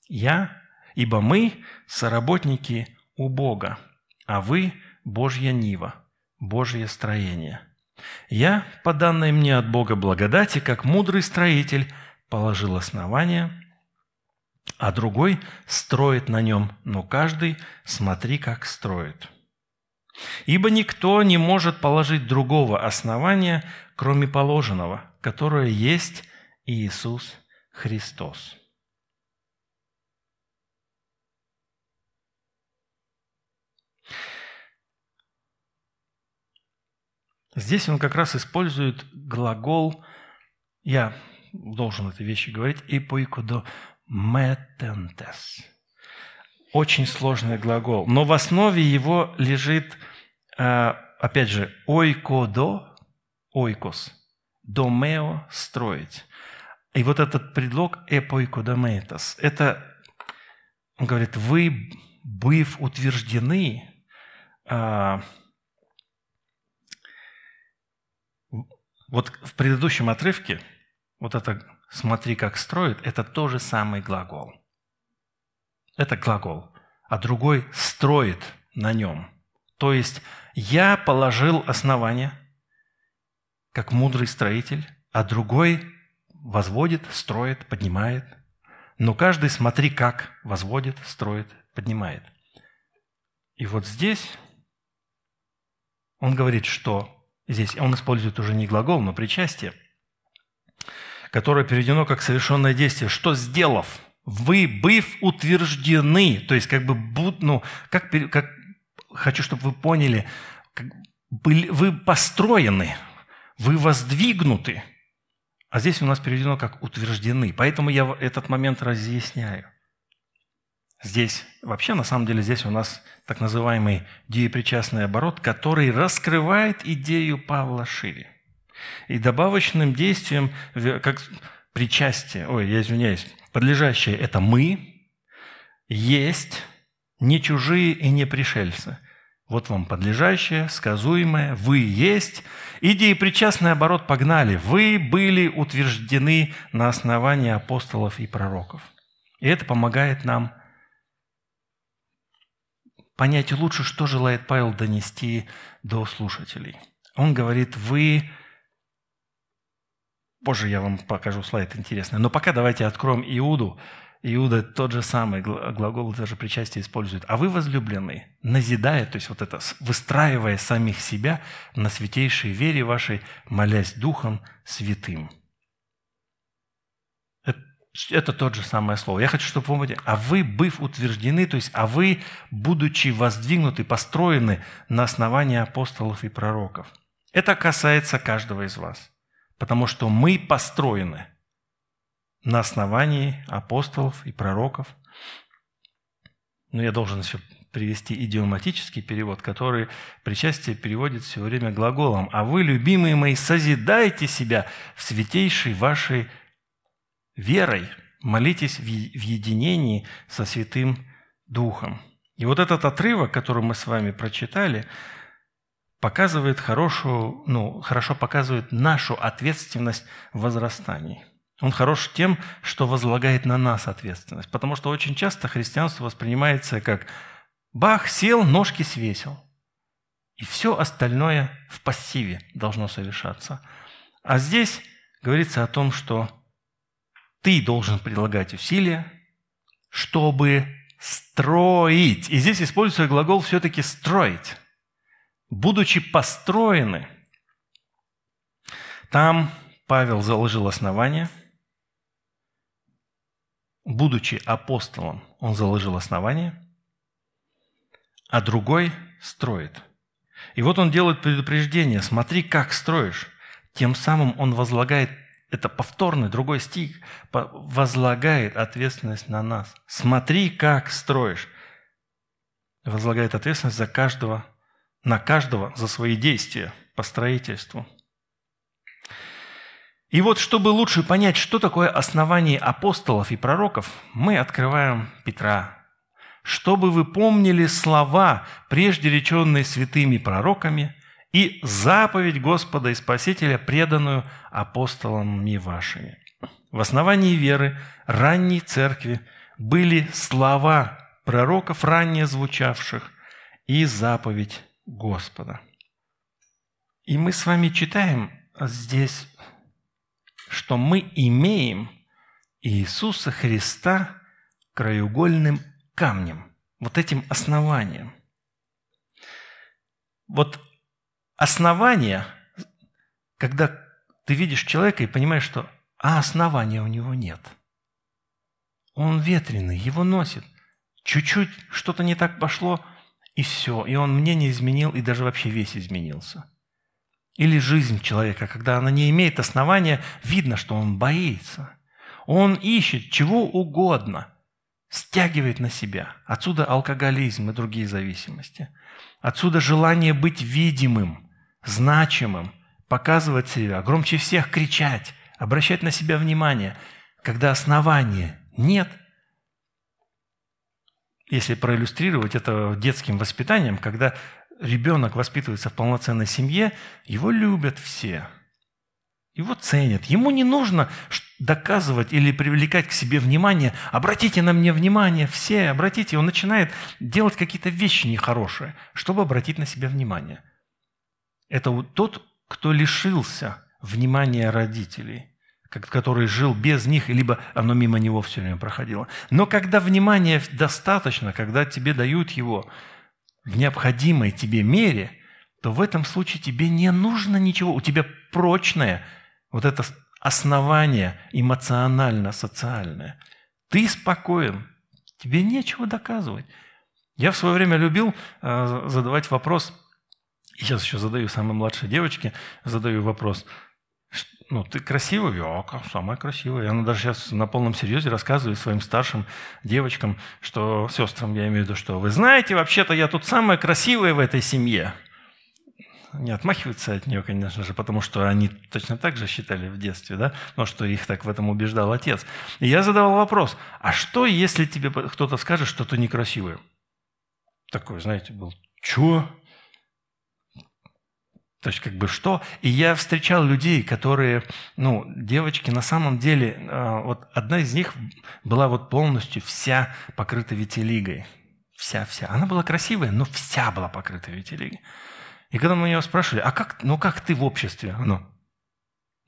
«Я, ибо мы соработники у Бога, а вы – Божья нива, Божье строение». Я, по данной мне от Бога благодати, как мудрый строитель, положил основание, а другой строит на нем, но каждый смотри, как строит. Ибо никто не может положить другого основания, кроме положенного, которое есть Иисус Христос. Здесь он как раз использует глагол, я должен эти вещи говорить, «ипоикодо метентес». Очень сложный глагол, но в основе его лежит, э, опять же, ойкодо, ойкос, домео – строить. И вот этот предлог «эпойкодометос» – это, он говорит, вы, быв утверждены, э, Вот в предыдущем отрывке вот это «смотри, как строит» – это тоже самый глагол. Это глагол, а другой «строит на нем». То есть я положил основание, как мудрый строитель, а другой возводит, строит, поднимает. Но каждый смотри, как возводит, строит, поднимает. И вот здесь он говорит, что Здесь он использует уже не глагол, но причастие, которое переведено как совершенное действие. Что сделав, вы, быв утверждены, то есть как бы, ну, как, как хочу, чтобы вы поняли, как, были, вы построены, вы воздвигнуты, а здесь у нас переведено как утверждены. Поэтому я этот момент разъясняю. Здесь, вообще, на самом деле, здесь у нас так называемый деепричастный оборот, который раскрывает идею Павла шире. И добавочным действием, как причастие, ой, я извиняюсь, подлежащее – это мы, есть, не чужие и не пришельцы. Вот вам подлежащее, сказуемое, вы есть. Идеи причастный оборот погнали. Вы были утверждены на основании апостолов и пророков. И это помогает нам понять лучше, что желает Павел донести до слушателей. Он говорит, вы... Позже я вам покажу слайд интересный. Но пока давайте откроем Иуду. Иуда тот же самый глагол, даже причастие использует. А вы возлюбленные, назидая, то есть вот это, выстраивая самих себя на святейшей вере вашей, молясь Духом Святым. Это тот же самое слово. Я хочу, чтобы вы помните, а вы, быв утверждены, то есть, а вы, будучи воздвигнуты, построены на основании апостолов и пророков. Это касается каждого из вас, потому что мы построены на основании апостолов и пророков. Но я должен еще привести идиоматический перевод, который причастие переводит все время глаголом. «А вы, любимые мои, созидайте себя в святейшей вашей верой, молитесь в единении со Святым Духом». И вот этот отрывок, который мы с вами прочитали, показывает хорошую, ну, хорошо показывает нашу ответственность в возрастании. Он хорош тем, что возлагает на нас ответственность. Потому что очень часто христианство воспринимается как бах, сел, ножки свесил. И все остальное в пассиве должно совершаться. А здесь говорится о том, что ты должен прилагать усилия, чтобы строить. И здесь используется глагол все-таки строить. Будучи построены, там Павел заложил основание – будучи апостолом, он заложил основание, а другой строит. И вот он делает предупреждение, смотри, как строишь. Тем самым он возлагает, это повторный другой стих, возлагает ответственность на нас. Смотри, как строишь. Возлагает ответственность за каждого, на каждого за свои действия по строительству – и вот, чтобы лучше понять, что такое основание апостолов и пророков, мы открываем Петра. Чтобы вы помнили слова, прежде реченные святыми пророками, и заповедь Господа и Спасителя, преданную апостолами вашими. В основании веры ранней церкви были слова пророков, ранее звучавших, и заповедь Господа. И мы с вами читаем здесь что мы имеем Иисуса Христа краеугольным камнем, вот этим основанием. Вот основание, когда ты видишь человека и понимаешь, что а основания у него нет. Он ветреный, его носит. Чуть-чуть что-то не так пошло, и все. И он мнение изменил, и даже вообще весь изменился – или жизнь человека, когда она не имеет основания, видно, что он боится. Он ищет чего угодно, стягивает на себя. Отсюда алкоголизм и другие зависимости. Отсюда желание быть видимым, значимым, показывать себя, громче всех кричать, обращать на себя внимание. Когда основания нет, если проиллюстрировать это детским воспитанием, когда ребенок воспитывается в полноценной семье, его любят все. Его ценят. Ему не нужно доказывать или привлекать к себе внимание. Обратите на мне внимание, все, обратите. Он начинает делать какие-то вещи нехорошие, чтобы обратить на себя внимание. Это вот тот, кто лишился внимания родителей, который жил без них, либо оно мимо него все время проходило. Но когда внимания достаточно, когда тебе дают его, в необходимой тебе мере, то в этом случае тебе не нужно ничего. У тебя прочное вот это основание эмоционально-социальное. Ты спокоен, тебе нечего доказывать. Я в свое время любил э, задавать вопрос, и сейчас еще задаю самой младшей девочке, задаю вопрос – ну, ты красивая? Я самая красивая. И она даже сейчас на полном серьезе рассказывает своим старшим девочкам, что сестрам я имею в виду, что вы знаете, вообще-то я тут самая красивая в этой семье. Не отмахиваются от нее, конечно же, потому что они точно так же считали в детстве, да, но что их так в этом убеждал отец. И я задавал вопрос, а что, если тебе кто-то скажет, что ты некрасивая? Такой, знаете, был, чего? То есть как бы что? И я встречал людей, которые, ну, девочки на самом деле, а, вот одна из них была вот полностью вся покрыта витилигой. Вся-вся. Она была красивая, но вся была покрыта витилигой. И когда мы ее спрашивали, а как, ну как ты в обществе? Ну,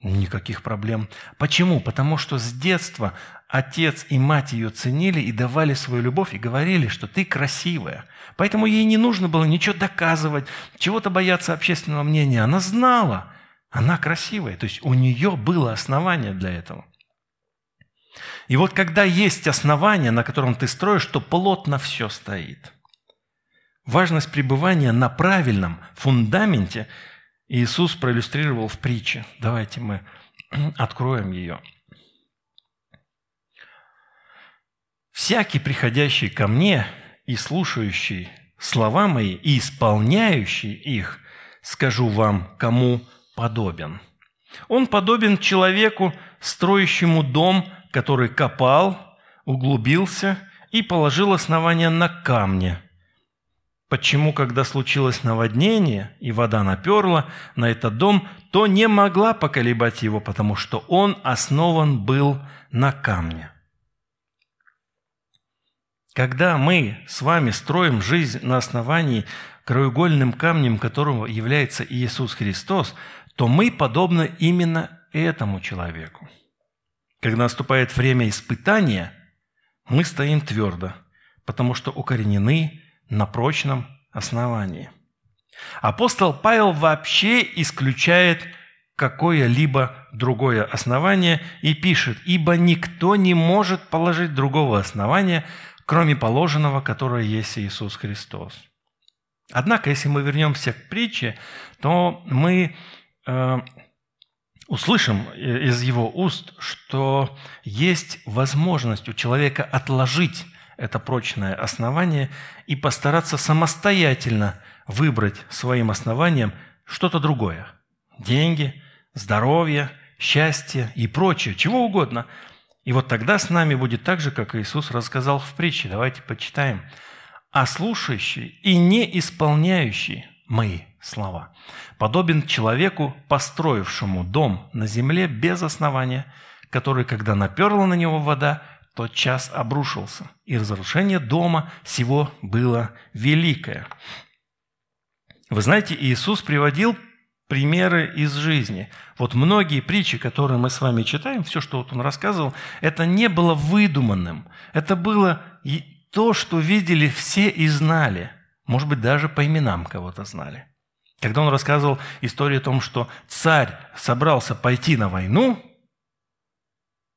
Никаких проблем. Почему? Потому что с детства отец и мать ее ценили и давали свою любовь и говорили, что ты красивая. Поэтому ей не нужно было ничего доказывать, чего-то бояться общественного мнения. Она знала, она красивая. То есть у нее было основание для этого. И вот когда есть основание, на котором ты строишь, то плотно все стоит. Важность пребывания на правильном фундаменте – Иисус проиллюстрировал в притче. Давайте мы *clears throat* откроем ее. «Всякий, приходящий ко мне и слушающий слова мои и исполняющий их, скажу вам, кому подобен. Он подобен человеку, строящему дом, который копал, углубился и положил основание на камне. Почему, когда случилось наводнение и вода наперла на этот дом, то не могла поколебать его, потому что он основан был на камне. Когда мы с вами строим жизнь на основании краеугольным камнем которого является Иисус Христос, то мы подобны именно этому человеку. Когда наступает время испытания, мы стоим твердо, потому что укоренены на прочном основании. Апостол Павел вообще исключает какое-либо другое основание и пишет, «Ибо никто не может положить другого основания, кроме положенного, которое есть Иисус Христос». Однако, если мы вернемся к притче, то мы э, услышим из его уст, что есть возможность у человека отложить это прочное основание и постараться самостоятельно выбрать своим основанием что-то другое. Деньги, здоровье, счастье и прочее, чего угодно. И вот тогда с нами будет так же, как Иисус рассказал в притче. Давайте почитаем а слушающий и не исполняющий мои слова подобен человеку, построившему дом на земле без основания, который, когда наперла на него вода, тот час обрушился, и разрушение дома сего было великое. Вы знаете, Иисус приводил примеры из жизни. Вот многие притчи, которые мы с вами читаем, все, что вот он рассказывал, это не было выдуманным. Это было то, что видели все и знали, может быть, даже по именам кого-то знали. Когда он рассказывал историю о том, что царь собрался пойти на войну,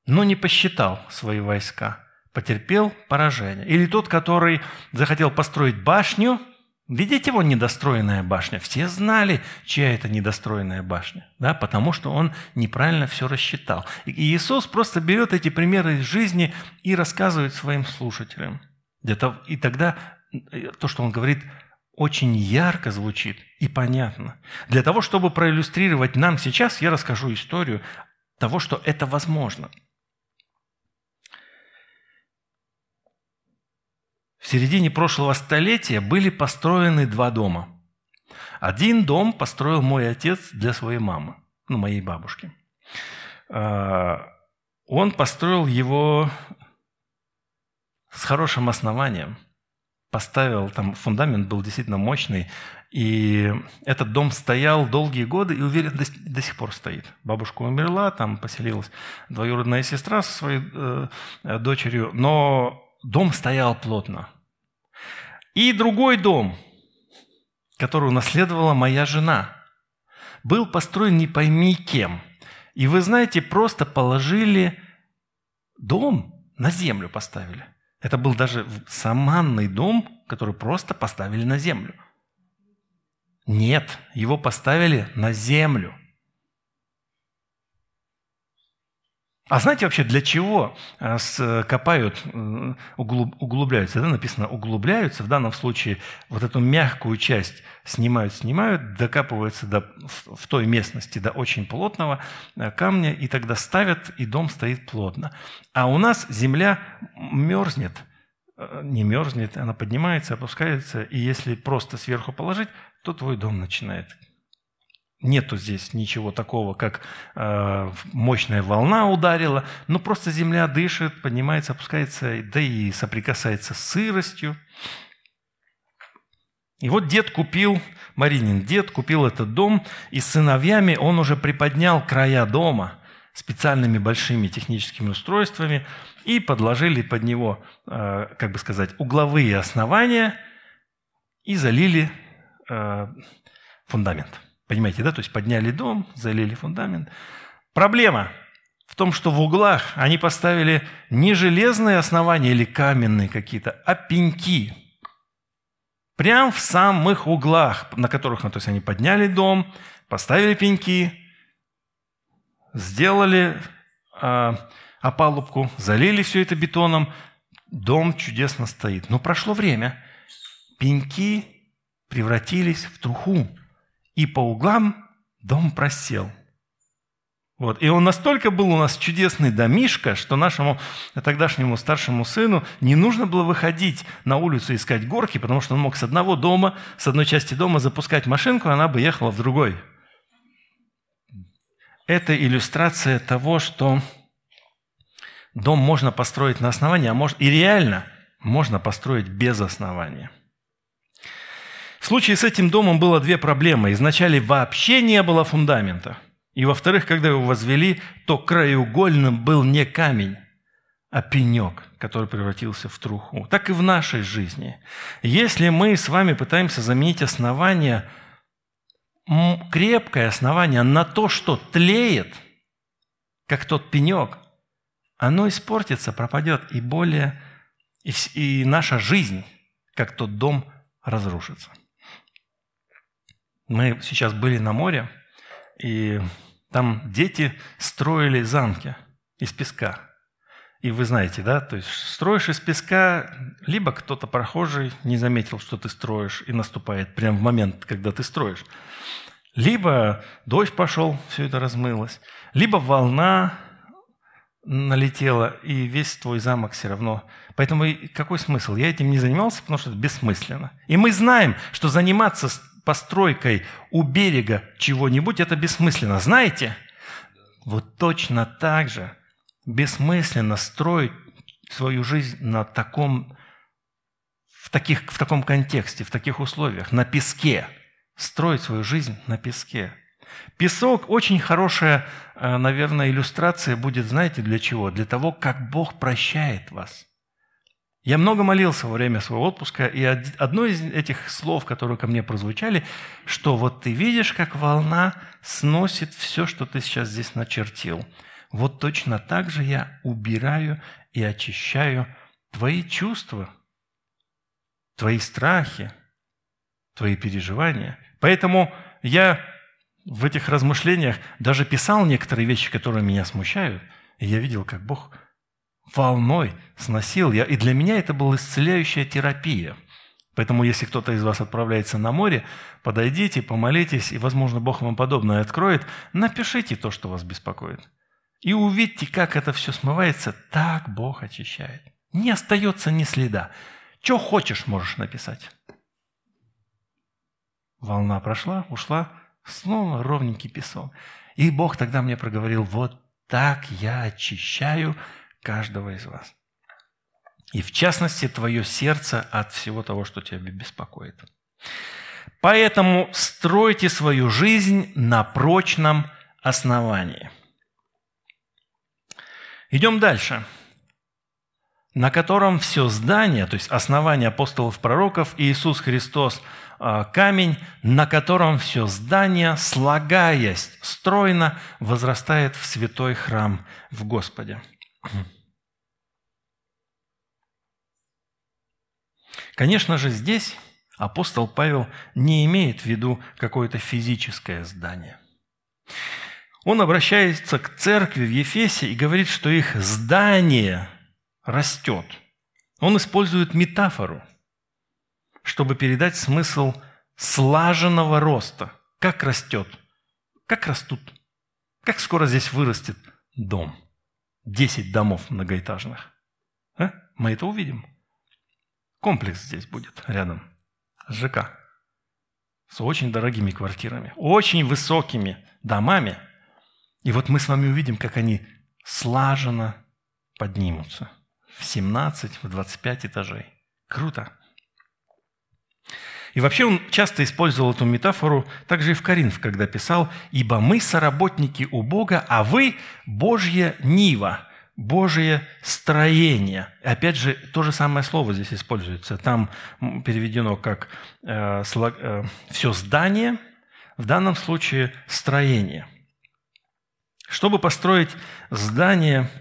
но не посчитал свои войска, потерпел поражение. Или тот, который захотел построить башню, видите его недостроенная башня, все знали, чья это недостроенная башня, да, потому что он неправильно все рассчитал. И Иисус просто берет эти примеры из жизни и рассказывает своим слушателям – и тогда э, то, что он говорит, очень ярко звучит и понятно. Для того, чтобы проиллюстрировать нам сейчас, я расскажу историю того, что это возможно. В середине прошлого столетия были построены два дома. Один дом построил мой отец для своей мамы, ну, моей бабушки. А, он построил его с хорошим основанием. Поставил, там фундамент был действительно мощный, и этот дом стоял долгие годы и, уверен, до, до сих пор стоит. Бабушка умерла, там поселилась двоюродная сестра со своей э, дочерью, но дом стоял плотно. И другой дом, который унаследовала моя жена, был построен не пойми кем. И вы знаете, просто положили дом на землю поставили – это был даже саманный дом, который просто поставили на землю. Нет, его поставили на землю. А знаете вообще, для чего э, копают, э, углубляются? Да, написано углубляются, в данном случае вот эту мягкую часть снимают, снимают, докапываются до, в, той местности до очень плотного э, камня, и тогда ставят, и дом стоит плотно. А у нас земля мерзнет, не мерзнет, она поднимается, опускается, и если просто сверху положить, то твой дом начинает Нету здесь ничего такого, как э, мощная волна ударила, но просто земля дышит, поднимается, опускается, да и соприкасается с сыростью. И вот дед купил, Маринин дед купил этот дом, и с сыновьями он уже приподнял края дома специальными большими техническими устройствами и подложили под него, э, как бы сказать, угловые основания и залили э, фундамент. Понимаете, да? То есть подняли дом, залили фундамент. Проблема в том, что в углах они поставили не железные основания или каменные какие-то, а пеньки. Прям в самых углах, на которых, ну, то есть они подняли дом, поставили пеньки, сделали э, опалубку, залили все это бетоном, дом чудесно стоит. Но прошло время, пеньки превратились в труху, и по углам дом просел. Вот. И он настолько был у нас чудесный домишка, что нашему тогдашнему старшему сыну не нужно было выходить на улицу искать горки, потому что он мог с одного дома, с одной части дома запускать машинку, она бы ехала в другой. Это иллюстрация того, что дом можно построить на основании, а может и реально можно построить без основания. В случае с этим домом было две проблемы. Изначально вообще не было фундамента – и во-вторых, когда его возвели, то краеугольным был не камень, а пенек, который превратился в труху. Так и в нашей жизни. Если мы с вами пытаемся заменить основание, крепкое основание на то, что тлеет, как тот пенек, оно испортится, пропадет, и более, и, наша жизнь, как тот дом, разрушится. Мы сейчас были на море, и там дети строили замки из песка. И вы знаете, да, то есть строишь из песка, либо кто-то прохожий не заметил, что ты строишь, и наступает прямо в момент, когда ты строишь. Либо дождь пошел, все это размылось. Либо волна налетела, и весь твой замок все равно. Поэтому какой смысл? Я этим не занимался, потому что это бессмысленно. И мы знаем, что заниматься постройкой у берега чего-нибудь, это бессмысленно. Знаете? Вот точно так же бессмысленно строить свою жизнь на таком, в, таких, в таком контексте, в таких условиях, на песке. Строить свою жизнь на песке. Песок – очень хорошая, э, наверное, иллюстрация будет, знаете, для чего? Для того, как Бог прощает вас – я много молился во время своего отпуска, и одно из этих слов, которые ко мне прозвучали, что вот ты видишь, как волна сносит все, что ты сейчас здесь начертил. Вот точно так же я убираю и очищаю твои чувства, твои страхи, твои переживания. Поэтому я в этих размышлениях даже писал некоторые вещи, которые меня смущают, и я видел, как Бог волной сносил я. И для меня это была исцеляющая терапия. Поэтому, если кто-то из вас отправляется на море, подойдите, помолитесь, и, возможно, Бог вам подобное откроет. Напишите то, что вас беспокоит. И увидьте, как это все смывается. Так Бог очищает. Не остается ни следа. Что хочешь, можешь написать. Волна прошла, ушла, снова ровненький песок. И Бог тогда мне проговорил, вот так я очищаю каждого из вас. И в частности, твое сердце от всего того, что тебя беспокоит. Поэтому стройте свою жизнь на прочном основании. Идем дальше. На котором все здание, то есть основание апостолов пророков и Иисус Христос а, камень, на котором все здание, слагаясь стройно, возрастает в святой храм в Господе. Конечно же, здесь апостол Павел не имеет в виду какое-то физическое здание. Он обращается к церкви в Ефесе и говорит, что их здание растет. Он использует метафору, чтобы передать смысл слаженного роста. Как растет, как растут, как скоро здесь вырастет дом – 10 домов многоэтажных. А? Мы это увидим. Комплекс здесь будет рядом с ЖК. С очень дорогими квартирами, очень высокими домами. И вот мы с вами увидим, как они слаженно поднимутся. В 17, в 25 этажей. Круто. И вообще он часто использовал эту метафору также и в Коринф, когда писал «Ибо мы соработники у Бога, а вы – Божья нива, Божье строение». Опять же, то же самое слово здесь используется. Там переведено как э, слог, э, «все здание», в данном случае «строение». Чтобы построить здание –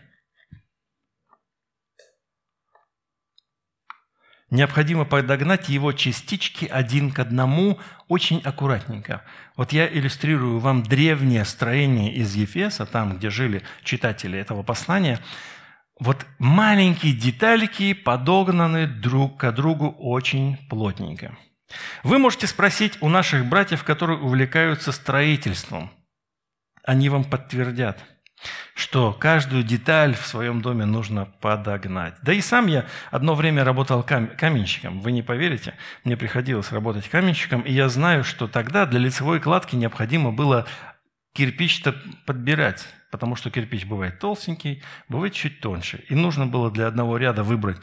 Необходимо подогнать его частички один к одному очень аккуратненько. Вот я иллюстрирую вам древнее строение из Ефеса, там, где жили читатели этого послания. вот маленькие детальки подогнаны друг к другу очень плотненько. Вы можете спросить у наших братьев, которые увлекаются строительством. Они вам подтвердят, что каждую деталь в своем доме нужно подогнать. Да и сам я одно время работал кам- каменщиком. Вы не поверите, мне приходилось работать каменщиком, и я знаю, что тогда для лицевой кладки необходимо было кирпич-то подбирать потому что кирпич бывает толстенький, бывает чуть тоньше. И нужно было для одного ряда выбрать,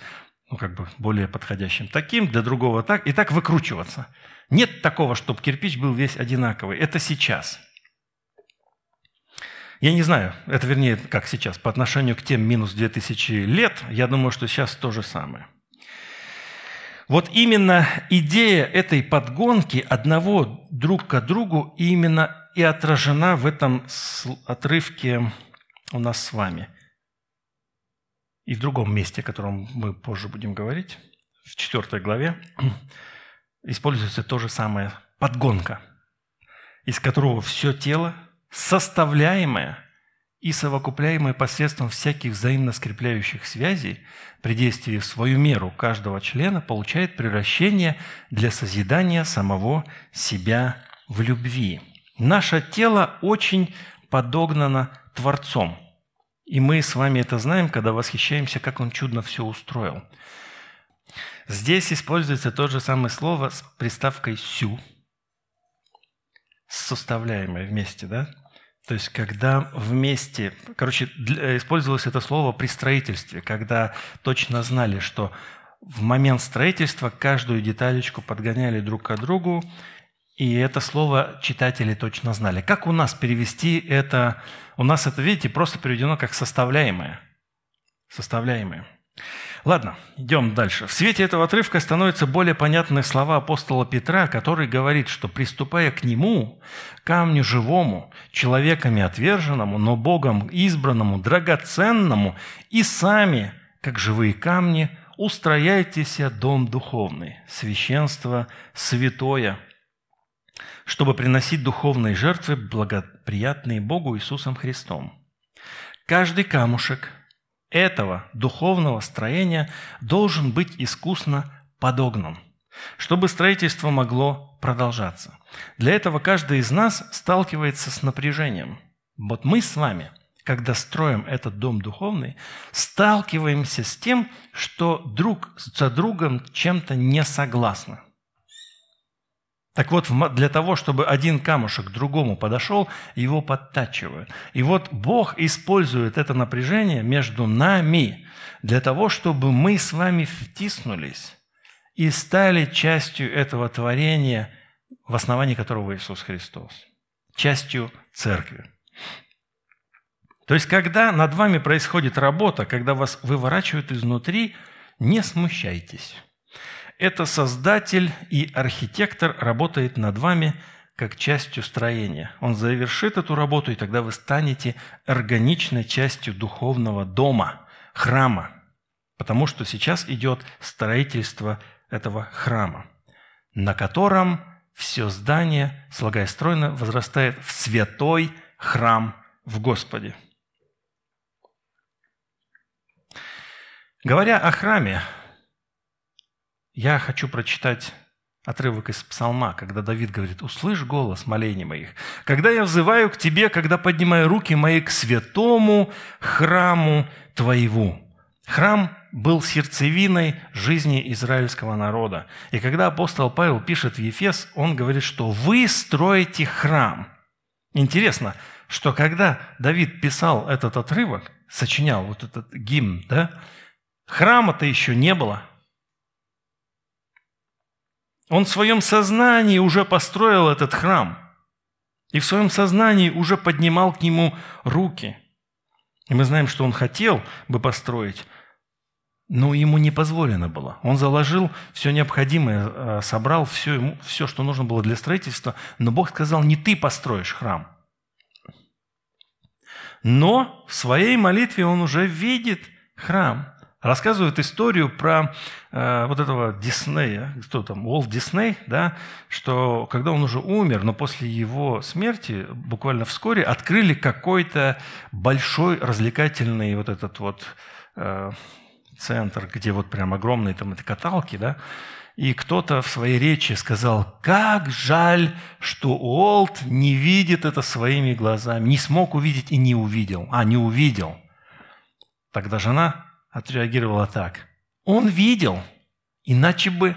ну, как бы более подходящим таким, для другого так, и так выкручиваться. Нет такого, чтобы кирпич был весь одинаковый. Это сейчас. Я не знаю, это вернее, как сейчас, по отношению к тем минус 2000 лет, я думаю, что сейчас то же самое. Вот именно идея этой подгонки одного друг к другу именно и отражена в этом отрывке у нас с вами. И в другом месте, о котором мы позже будем говорить, в четвертой главе, *clears throat* используется то же самое подгонка, из которого все тело, составляемое и совокупляемое посредством всяких взаимно скрепляющих связей, при действии в свою меру каждого члена, получает превращение для созидания самого себя в любви. Наше тело очень подогнано Творцом. И мы с вами это знаем, когда восхищаемся, как Он чудно все устроил. Здесь используется то же самое слово с приставкой «сю», составляемое вместе, да? То есть, когда вместе, короче, использовалось это слово при строительстве, когда точно знали, что в момент строительства каждую деталечку подгоняли друг к другу, и это слово читатели точно знали. Как у нас перевести это? У нас это, видите, просто переведено как составляемое. Составляемое. Ладно, идем дальше. В свете этого отрывка становятся более понятны слова апостола Петра, который говорит, что приступая к нему, камню живому, человеками отверженному, но Богом избранному, драгоценному, и сами, как живые камни, устрояйтесь дом духовный, священство святое – чтобы приносить духовные жертвы, благоприятные Богу Иисусом Христом. Каждый камушек этого духовного строения должен быть искусно подогнан, чтобы строительство могло продолжаться. Для этого каждый из нас сталкивается с напряжением. Вот мы с вами, когда строим этот дом духовный, сталкиваемся с тем, что друг за другом чем-то не согласны. Так вот, для того, чтобы один камушек к другому подошел, его подтачивают. И вот Бог использует это напряжение между нами для того, чтобы мы с вами втиснулись и стали частью этого творения, в основании которого Иисус Христос, частью церкви. То есть, когда над вами происходит работа, когда вас выворачивают изнутри, не смущайтесь. Это создатель и архитектор работает над вами как частью строения. Он завершит эту работу, и тогда вы станете органичной частью духовного дома, храма, потому что сейчас идет строительство этого храма, на котором все здание, слагая стройно, возрастает в святой храм в Господе. Говоря о храме, я хочу прочитать отрывок из Псалма, когда Давид говорит, «Услышь голос молений моих, когда я взываю к Тебе, когда поднимаю руки мои к святому храму Твоему». Храм был сердцевиной жизни израильского народа. И когда апостол Павел пишет в Ефес, он говорит, что вы строите храм. Интересно, что когда Давид писал этот отрывок, сочинял вот этот гимн, да, храма-то еще не было – он в своем сознании уже построил этот храм. И в своем сознании уже поднимал к нему руки. И мы знаем, что он хотел бы построить, но ему не позволено было. Он заложил все необходимое, э, собрал все, все, что нужно было для строительства, но Бог сказал, не ты построишь храм. Но в своей молитве он уже видит храм – рассказывают историю про э, вот этого Диснея, кто там, Уолт Дисней, да, что когда он уже умер, но после его смерти, буквально вскоре, открыли какой-то большой развлекательный вот этот вот э, центр, где вот прям огромные там это каталки, да, и кто-то в своей речи сказал, как жаль, что Уолт не видит это своими глазами, не смог увидеть и не увидел. А, не увидел. Тогда жена отреагировала так. Он видел, иначе бы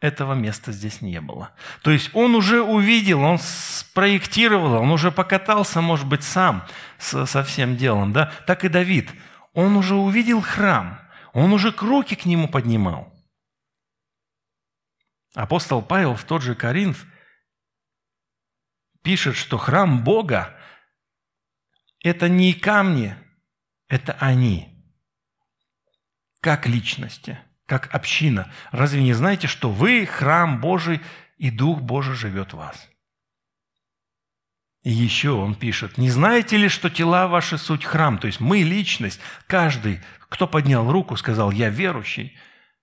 этого места здесь не было. То есть он уже увидел, он спроектировал, он уже покатался, может быть, сам со, со всем делом. Да? Так и Давид. Он уже увидел храм, он уже руки к нему поднимал. Апостол Павел в тот же Коринф пишет, что храм Бога – это не камни, это они, как личности, как община. Разве не знаете, что вы – храм Божий, и Дух Божий живет в вас? И еще он пишет, не знаете ли, что тела ваши суть храм? То есть мы личность, каждый, кто поднял руку, сказал, я верующий.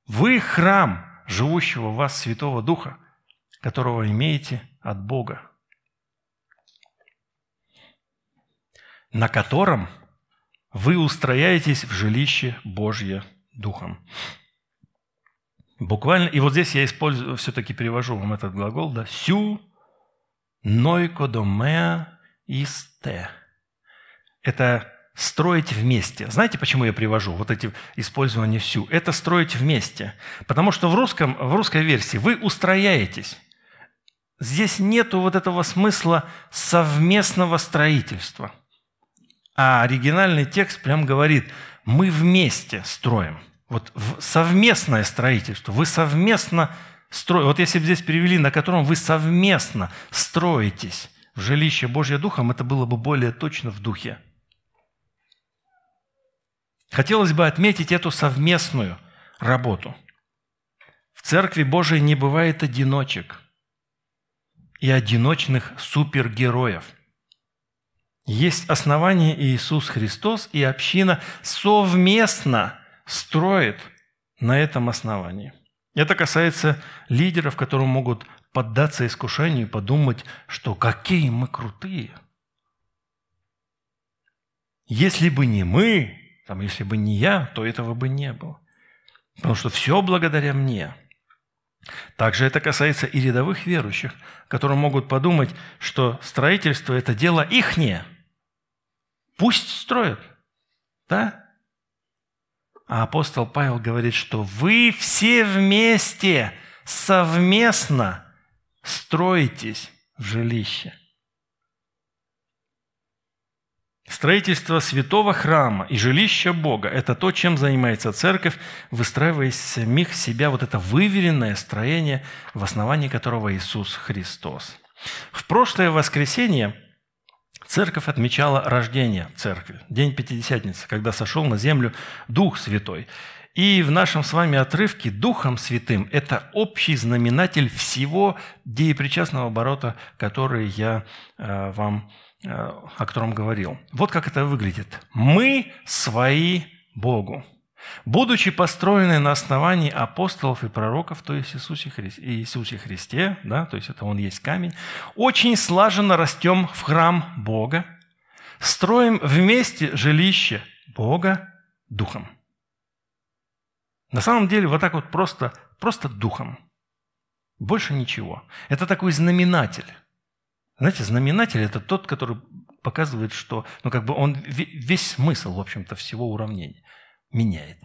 Вы храм, живущего в вас Святого Духа, которого имеете от Бога, на котором вы устрояетесь в жилище Божье Духом. Буквально, и вот здесь я использую, все-таки перевожу вам этот глагол, да, сю нойкодомеа исте. Это строить вместе. Знаете, почему я привожу вот эти использования всю? Это строить вместе. Потому что в, русском, в русской версии вы устрояетесь. Здесь нету вот этого смысла совместного строительства. А оригинальный текст прям говорит, мы вместе строим. Вот совместное строительство. Вы совместно строите. Вот если бы здесь перевели, на котором вы совместно строитесь в жилище Божье Духом, это было бы более точно в духе. Хотелось бы отметить эту совместную работу. В Церкви Божией не бывает одиночек и одиночных супергероев. Есть основание Иисус Христос, и община совместно строит на этом основании. Это касается лидеров, которые могут поддаться искушению и подумать, что какие мы крутые. Если бы не мы, там, если бы не я, то этого бы не было. Потому что все благодаря мне. Также это касается и рядовых верующих, которые могут подумать, что строительство – это дело ихнее. Пусть строят. Да? А апостол Павел говорит, что вы все вместе, совместно строитесь в жилище – Строительство святого храма и жилища Бога – это то, чем занимается церковь, выстраивая из самих себя вот это выверенное строение, в основании которого Иисус Христос. В прошлое воскресенье церковь отмечала рождение церкви, День Пятидесятницы, когда сошел на землю Дух Святой. И в нашем с вами отрывке Духом Святым – это общий знаменатель всего деепричастного оборота, который я э, вам Э, о котором говорил. Вот как это выглядит. «Мы свои Богу, будучи построены на основании апостолов и пророков, то есть Иисусе, Христе, Иисусе Христе, да, то есть это Он есть камень, очень слаженно растем в храм Бога, строим вместе жилище Бога Духом». На самом деле вот так вот просто, просто Духом. Больше ничего. Это такой знаменатель. Знаете, знаменатель – это тот, который показывает, что, ну, как бы он весь смысл, в общем-то, всего уравнения меняет.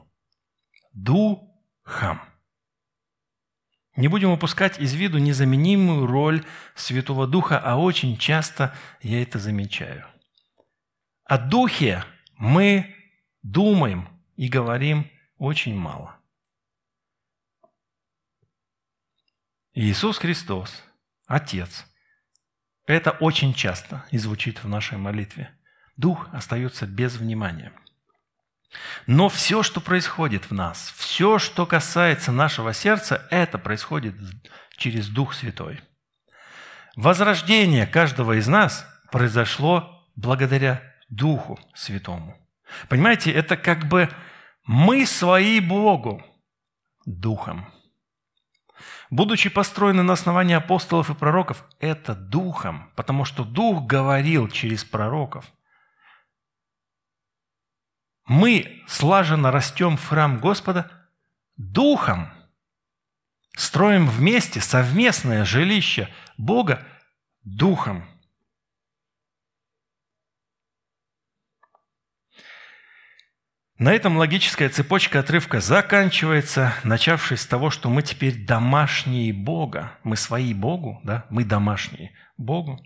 Духом. Не будем упускать из виду незаменимую роль Святого Духа, а очень часто я это замечаю. О Духе мы думаем и говорим очень мало. Иисус Христос, Отец – это очень часто и звучит в нашей молитве. Дух остается без внимания. Но все, что происходит в нас, все, что касается нашего сердца, это происходит через Дух Святой. Возрождение каждого из нас произошло благодаря Духу Святому. Понимаете, это как бы мы свои Богу Духом. Будучи построены на основании апостолов и пророков, это духом, потому что дух говорил через пророков. Мы слаженно растем в храм Господа духом, строим вместе совместное жилище Бога духом. На этом логическая цепочка отрывка заканчивается, начавшись с того, что мы теперь домашние Бога. Мы свои Богу, да? Мы домашние Богу.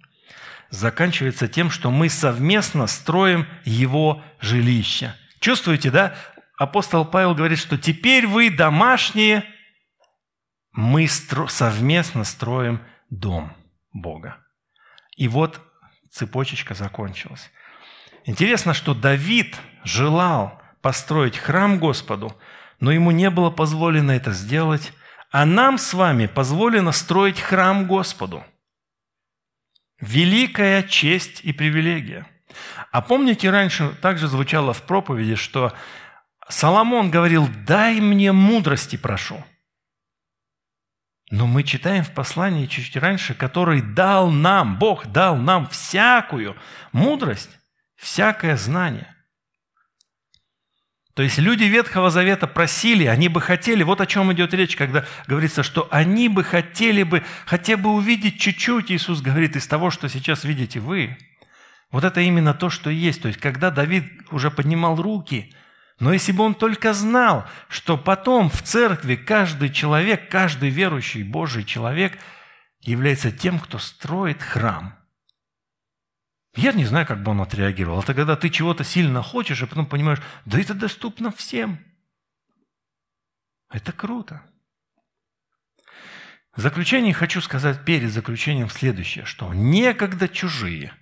Заканчивается тем, что мы совместно строим Его жилище. Чувствуете, да? Апостол Павел говорит, что теперь вы домашние, мы стро- совместно строим дом Бога. И вот цепочечка закончилась. Интересно, что Давид желал построить храм Господу, но ему не было позволено это сделать, а нам с вами позволено строить храм Господу. Великая честь и привилегия. А помните, раньше также звучало в проповеди, что Соломон говорил, дай мне мудрости, прошу. Но мы читаем в послании чуть раньше, который дал нам, Бог дал нам всякую мудрость, всякое знание. То есть люди Ветхого Завета просили, они бы хотели, вот о чем идет речь, когда говорится, что они бы хотели бы хотя бы увидеть чуть-чуть, Иисус говорит, из того, что сейчас видите вы. Вот это именно то, что есть. То есть когда Давид уже поднимал руки, но если бы он только знал, что потом в церкви каждый человек, каждый верующий Божий человек является тем, кто строит храм – я не знаю, как бы он отреагировал. Это когда ты чего-то сильно хочешь, и потом понимаешь, да это доступно всем. Это круто. В заключение хочу сказать перед заключением следующее, что некогда чужие,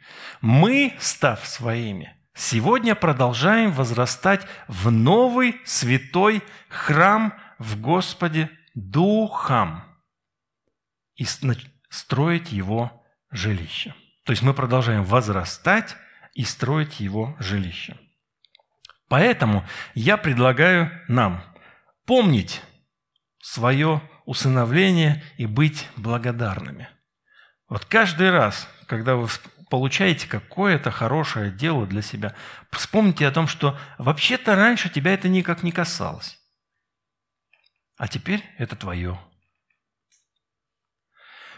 мы, став своими, сегодня продолжаем возрастать в новый святой храм в Господе Духом и строить его жилище. То есть мы продолжаем возрастать и строить его жилище. Поэтому я предлагаю нам помнить свое усыновление и быть благодарными. Вот каждый раз, когда вы получаете какое-то хорошее дело для себя, вспомните о том, что вообще-то раньше тебя это никак не касалось. А теперь это твое.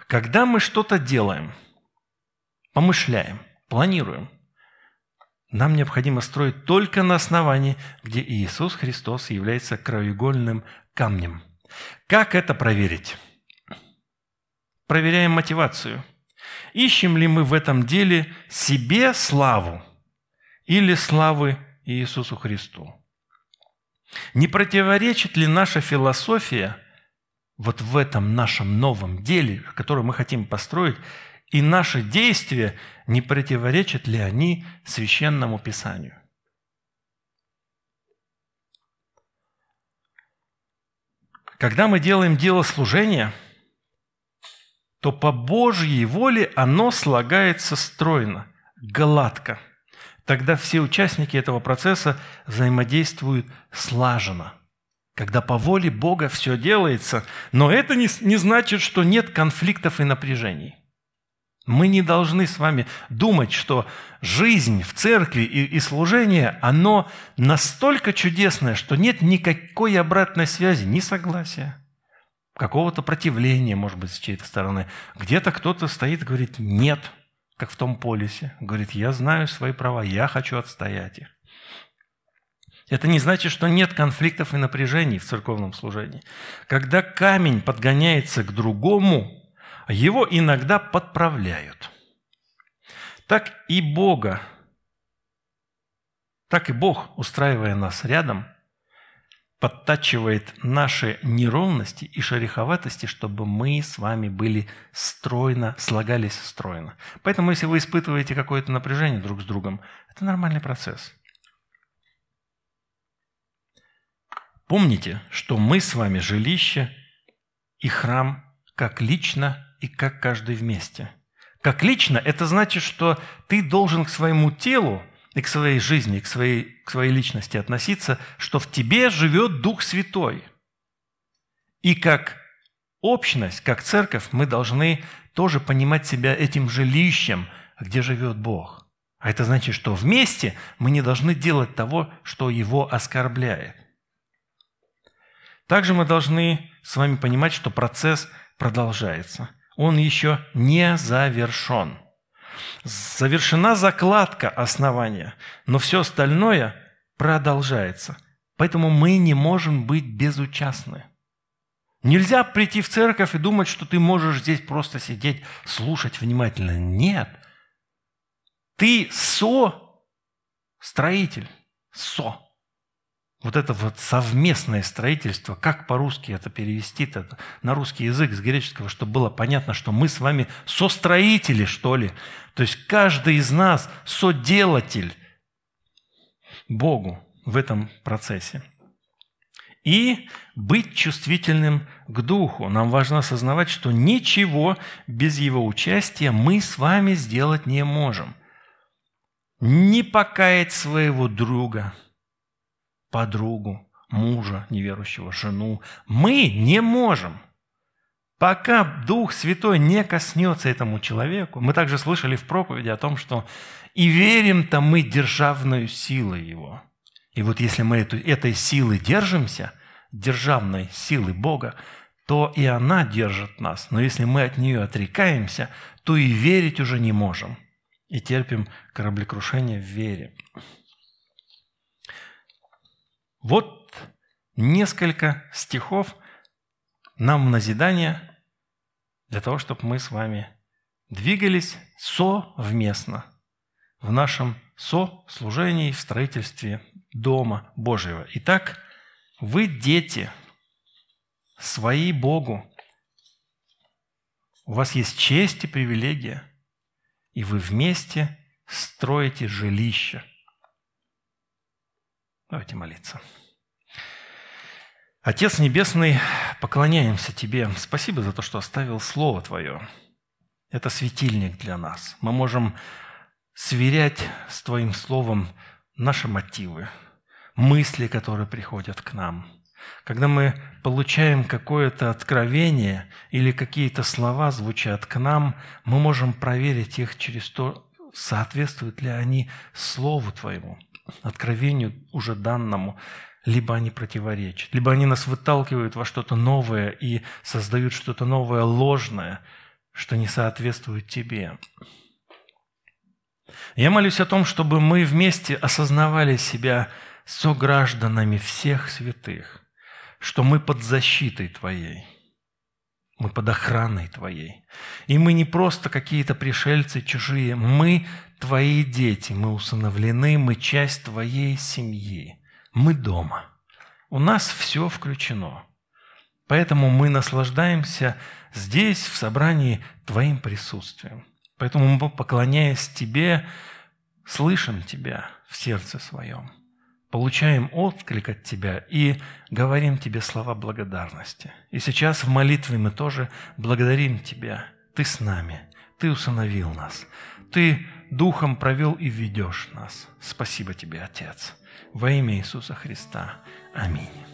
Когда мы что-то делаем – помышляем, планируем. Нам необходимо строить только на основании, где Иисус Христос является краеугольным камнем. Как это проверить? Проверяем мотивацию. Ищем ли мы в этом деле себе славу или славы Иисусу Христу? Не противоречит ли наша философия вот в этом нашем новом деле, которое мы хотим построить, и наши действия, не противоречат ли они священному писанию. Когда мы делаем дело служения, то по Божьей воле оно слагается стройно, гладко. Тогда все участники этого процесса взаимодействуют слаженно. Когда по воле Бога все делается, но это не, не значит, что нет конфликтов и напряжений. Мы не должны с вами думать, что жизнь в церкви и, и служение, оно настолько чудесное, что нет никакой обратной связи, ни согласия, какого-то противления, может быть, с чьей-то стороны. Где-то кто-то стоит и говорит «нет», как в том полисе. Говорит, я знаю свои права, я хочу отстоять их. Это не значит, что нет конфликтов и напряжений в церковном служении. Когда камень подгоняется к другому, его иногда подправляют. Так и Бога, так и Бог, устраивая нас рядом, подтачивает наши неровности и шероховатости, чтобы мы с вами были стройно, слагались стройно. Поэтому, если вы испытываете какое-то напряжение друг с другом, это нормальный процесс. Помните, что мы с вами жилище и храм как лично и как каждый вместе. Как лично, это значит, что ты должен к своему телу и к своей жизни, к своей, к своей личности относиться, что в тебе живет Дух Святой. И как общность, как церковь, мы должны тоже понимать себя этим жилищем, где живет Бог. А это значит, что вместе мы не должны делать того, что его оскорбляет. Также мы должны с вами понимать, что процесс продолжается. Он еще не завершен. Завершена закладка основания, но все остальное продолжается. Поэтому мы не можем быть безучастны. Нельзя прийти в церковь и думать, что ты можешь здесь просто сидеть, слушать внимательно. Нет. Ты со-строитель. Со. Вот это вот совместное строительство, как по-русски это перевести -то на русский язык с греческого, чтобы было понятно, что мы с вами состроители, что ли. То есть каждый из нас соделатель Богу в этом процессе. И быть чувствительным к Духу. Нам важно осознавать, что ничего без Его участия мы с вами сделать не можем. Не покаять своего друга – подругу, мужа неверующего, жену. Мы не можем. Пока Дух Святой не коснется этому человеку, мы также слышали в проповеди о том, что и верим-то мы державную силой Его. И вот если мы эту, этой силы держимся, державной силы Бога, то и она держит нас. Но если мы от нее отрекаемся, то и верить уже не можем. И терпим кораблекрушение в вере. Вот несколько стихов нам в назидание для того, чтобы мы с вами двигались совместно в нашем сослужении, в строительстве Дома Божьего. Итак, вы дети, свои Богу. У вас есть честь и привилегия, и вы вместе строите жилище – Давайте молиться. Отец Небесный, поклоняемся Тебе. Спасибо за то, что оставил Слово Твое. Это светильник для нас. Мы можем сверять с Твоим Словом наши мотивы, мысли, которые приходят к нам. Когда мы получаем какое-то откровение или какие-то слова звучат к нам, мы можем проверить их через то, соответствуют ли они Слову Твоему откровению уже данному, либо они противоречат, либо они нас выталкивают во что-то новое и создают что-то новое ложное, что не соответствует тебе. Я молюсь о том, чтобы мы вместе осознавали себя согражданами всех святых, что мы под защитой Твоей, мы под охраной Твоей. И мы не просто какие-то пришельцы чужие, мы твои дети, мы усыновлены, мы часть твоей семьи, мы дома. У нас все включено. Поэтому мы наслаждаемся здесь, в собрании, твоим присутствием. Поэтому мы, поклоняясь тебе, слышим тебя в сердце своем, получаем отклик от тебя и говорим тебе слова благодарности. И сейчас в молитве мы тоже благодарим тебя. Ты с нами, ты усыновил нас, ты Духом провел и ведешь нас. Спасибо тебе, Отец. Во имя Иисуса Христа. Аминь.